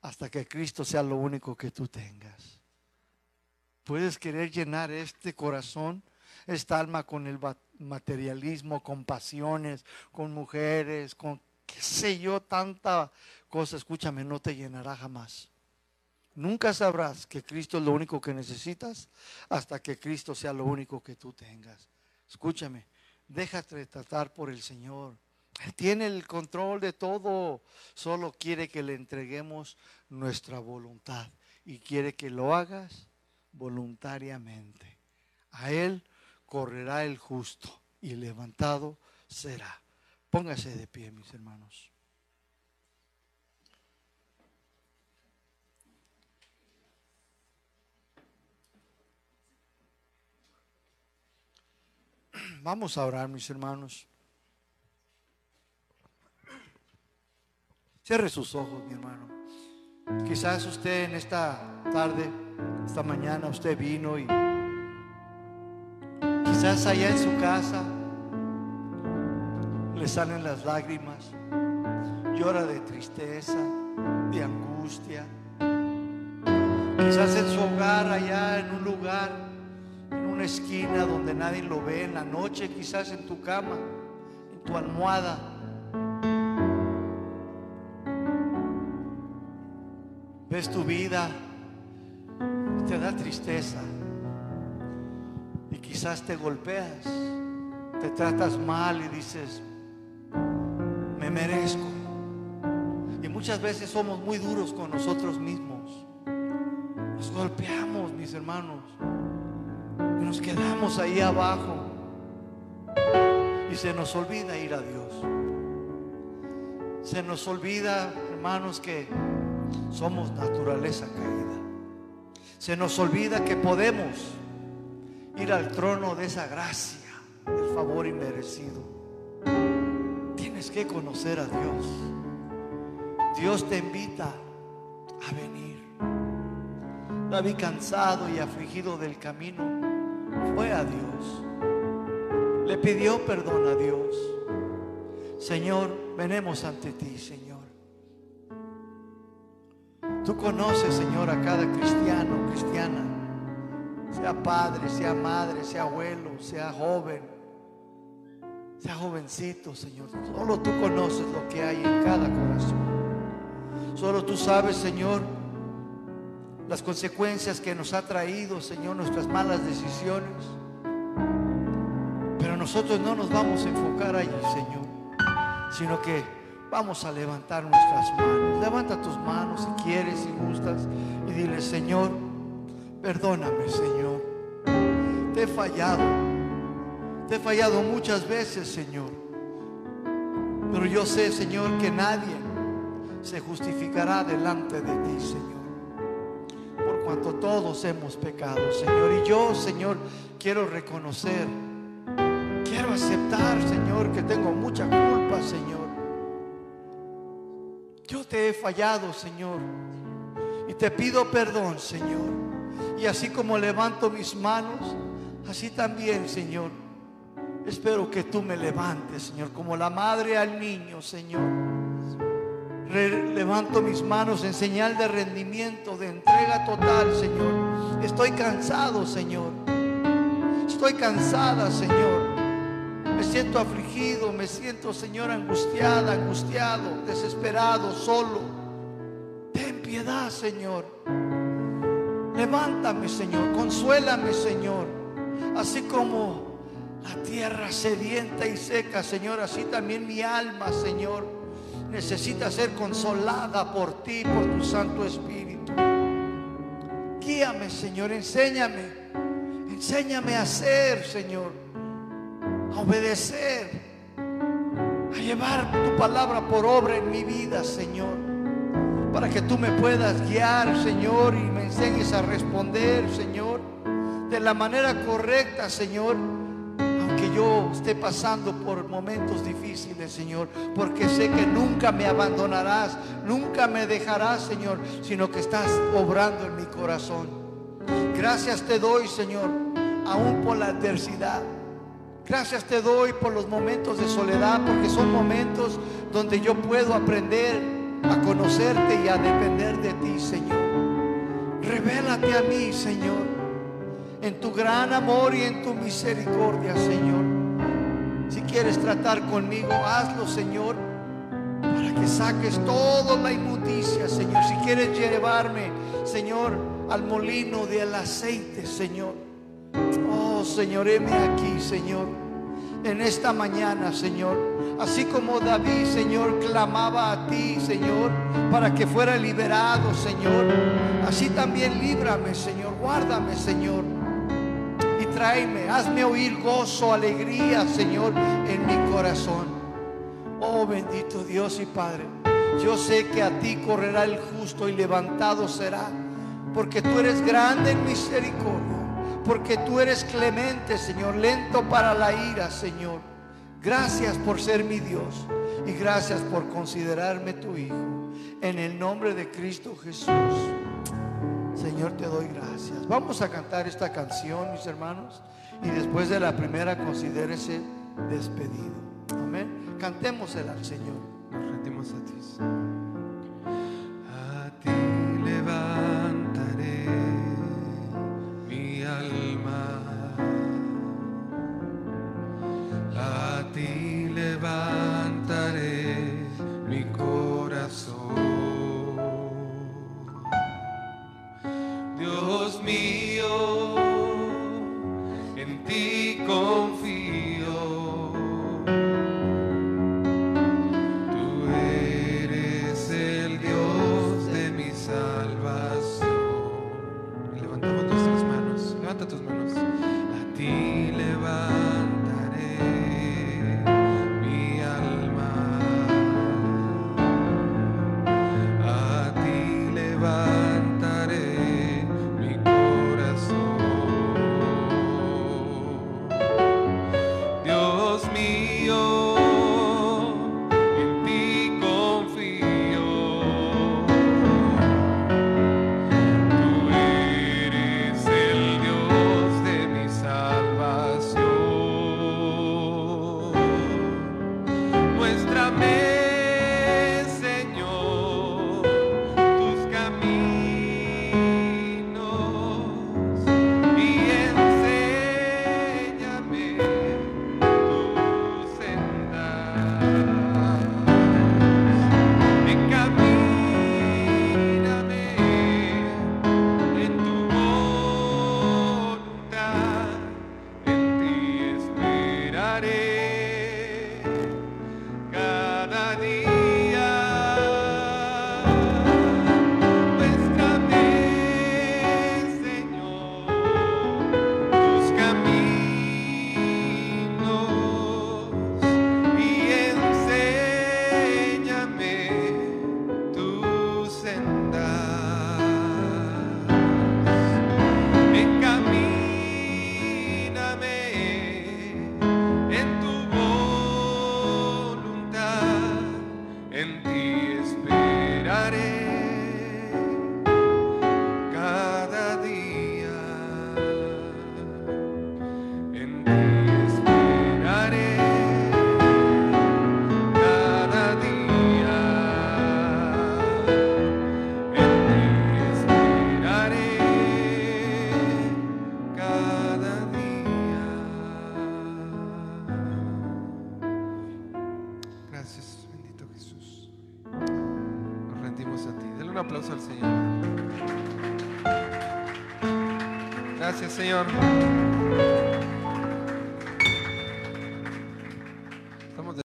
hasta que Cristo sea lo único que tú tengas. Puedes querer llenar este corazón esta alma con el materialismo, con pasiones, con mujeres, con qué sé yo, tanta cosa, escúchame, no te llenará jamás. Nunca sabrás que Cristo es lo único que necesitas hasta que Cristo sea lo único que tú tengas. Escúchame, déjate tratar por el Señor. Él tiene el control de todo. Solo quiere que le entreguemos nuestra voluntad y quiere que lo hagas voluntariamente. A Él correrá el justo y levantado será. Póngase de pie, mis hermanos. Vamos a orar, mis hermanos. Cierre sus ojos, mi hermano. Quizás usted en esta tarde, esta mañana, usted vino y Quizás allá en su casa le salen las lágrimas, llora de tristeza, de angustia. Quizás en su hogar, allá en un lugar, en una esquina donde nadie lo ve, en la noche, quizás en tu cama, en tu almohada. Ves tu vida, te da tristeza quizás te golpeas, te tratas mal y dices, me merezco. Y muchas veces somos muy duros con nosotros mismos. Nos golpeamos, mis hermanos, y nos quedamos ahí abajo. Y se nos olvida ir a Dios. Se nos olvida, hermanos, que somos naturaleza caída. Se nos olvida que podemos ir al trono de esa gracia, el favor inmerecido. Tienes que conocer a Dios. Dios te invita a venir. David cansado y afligido del camino fue a Dios. Le pidió perdón a Dios. Señor, venemos ante ti, Señor. Tú conoces, Señor, a cada cristiano, cristiana sea padre, sea madre, sea abuelo, sea joven, sea jovencito, Señor. Solo tú conoces lo que hay en cada corazón. Solo tú sabes, Señor, las consecuencias que nos ha traído, Señor, nuestras malas decisiones. Pero nosotros no nos vamos a enfocar allí, Señor, sino que vamos a levantar nuestras manos. Levanta tus manos si quieres, si gustas, y dile, Señor, Perdóname, Señor. Te he fallado. Te he fallado muchas veces, Señor. Pero yo sé, Señor, que nadie se justificará delante de ti, Señor. Por cuanto todos hemos pecado, Señor. Y yo, Señor, quiero reconocer, quiero aceptar, Señor, que tengo mucha culpa, Señor. Yo te he fallado, Señor. Y te pido perdón, Señor. Y así como levanto mis manos, así también, Señor. Espero que tú me levantes, Señor, como la madre al niño, Señor. Levanto mis manos en señal de rendimiento, de entrega total, Señor. Estoy cansado, Señor. Estoy cansada, Señor. Me siento afligido, me siento, Señor, angustiada, angustiado, desesperado, solo. Ten piedad, Señor. Levántame, Señor. Consuélame, Señor. Así como la tierra sedienta y seca, Señor, así también mi alma, Señor, necesita ser consolada por ti, por tu Santo Espíritu. Guíame, Señor, enséñame. Enséñame a hacer, Señor, a obedecer, a llevar tu palabra por obra en mi vida, Señor, para que tú me puedas guiar, Señor, y me enseñes a responder, Señor, de la manera correcta, Señor, aunque yo esté pasando por momentos difíciles, Señor, porque sé que nunca me abandonarás, nunca me dejarás, Señor, sino que estás obrando en mi corazón. Gracias te doy, Señor, aún por la adversidad. Gracias te doy por los momentos de soledad, porque son momentos donde yo puedo aprender a conocerte y a depender de ti, Señor. Revélate a mí, Señor, en tu gran amor y en tu misericordia, Señor. Si quieres tratar conmigo, hazlo, Señor, para que saques toda la inmundicia, Señor. Si quieres llevarme, Señor, al molino del aceite, Señor. Oh, Señor, heme aquí, Señor, en esta mañana, Señor. Así como David, Señor, clamaba a ti, Señor, para que fuera liberado, Señor. Así también líbrame, Señor. Guárdame, Señor. Y tráeme, hazme oír gozo, alegría, Señor, en mi corazón. Oh, bendito Dios y Padre. Yo sé que a ti correrá el justo y levantado será, porque tú eres grande en misericordia, porque tú eres clemente, Señor, lento para la ira, Señor. Gracias por ser mi Dios y gracias por considerarme tu Hijo. En el nombre de Cristo Jesús. Señor, te doy gracias. Vamos a cantar esta canción, mis hermanos, y después de la primera considérese despedido. Amén. Cantémosela al Señor. Nos rendimos a ti. Dios mío, en ti confío.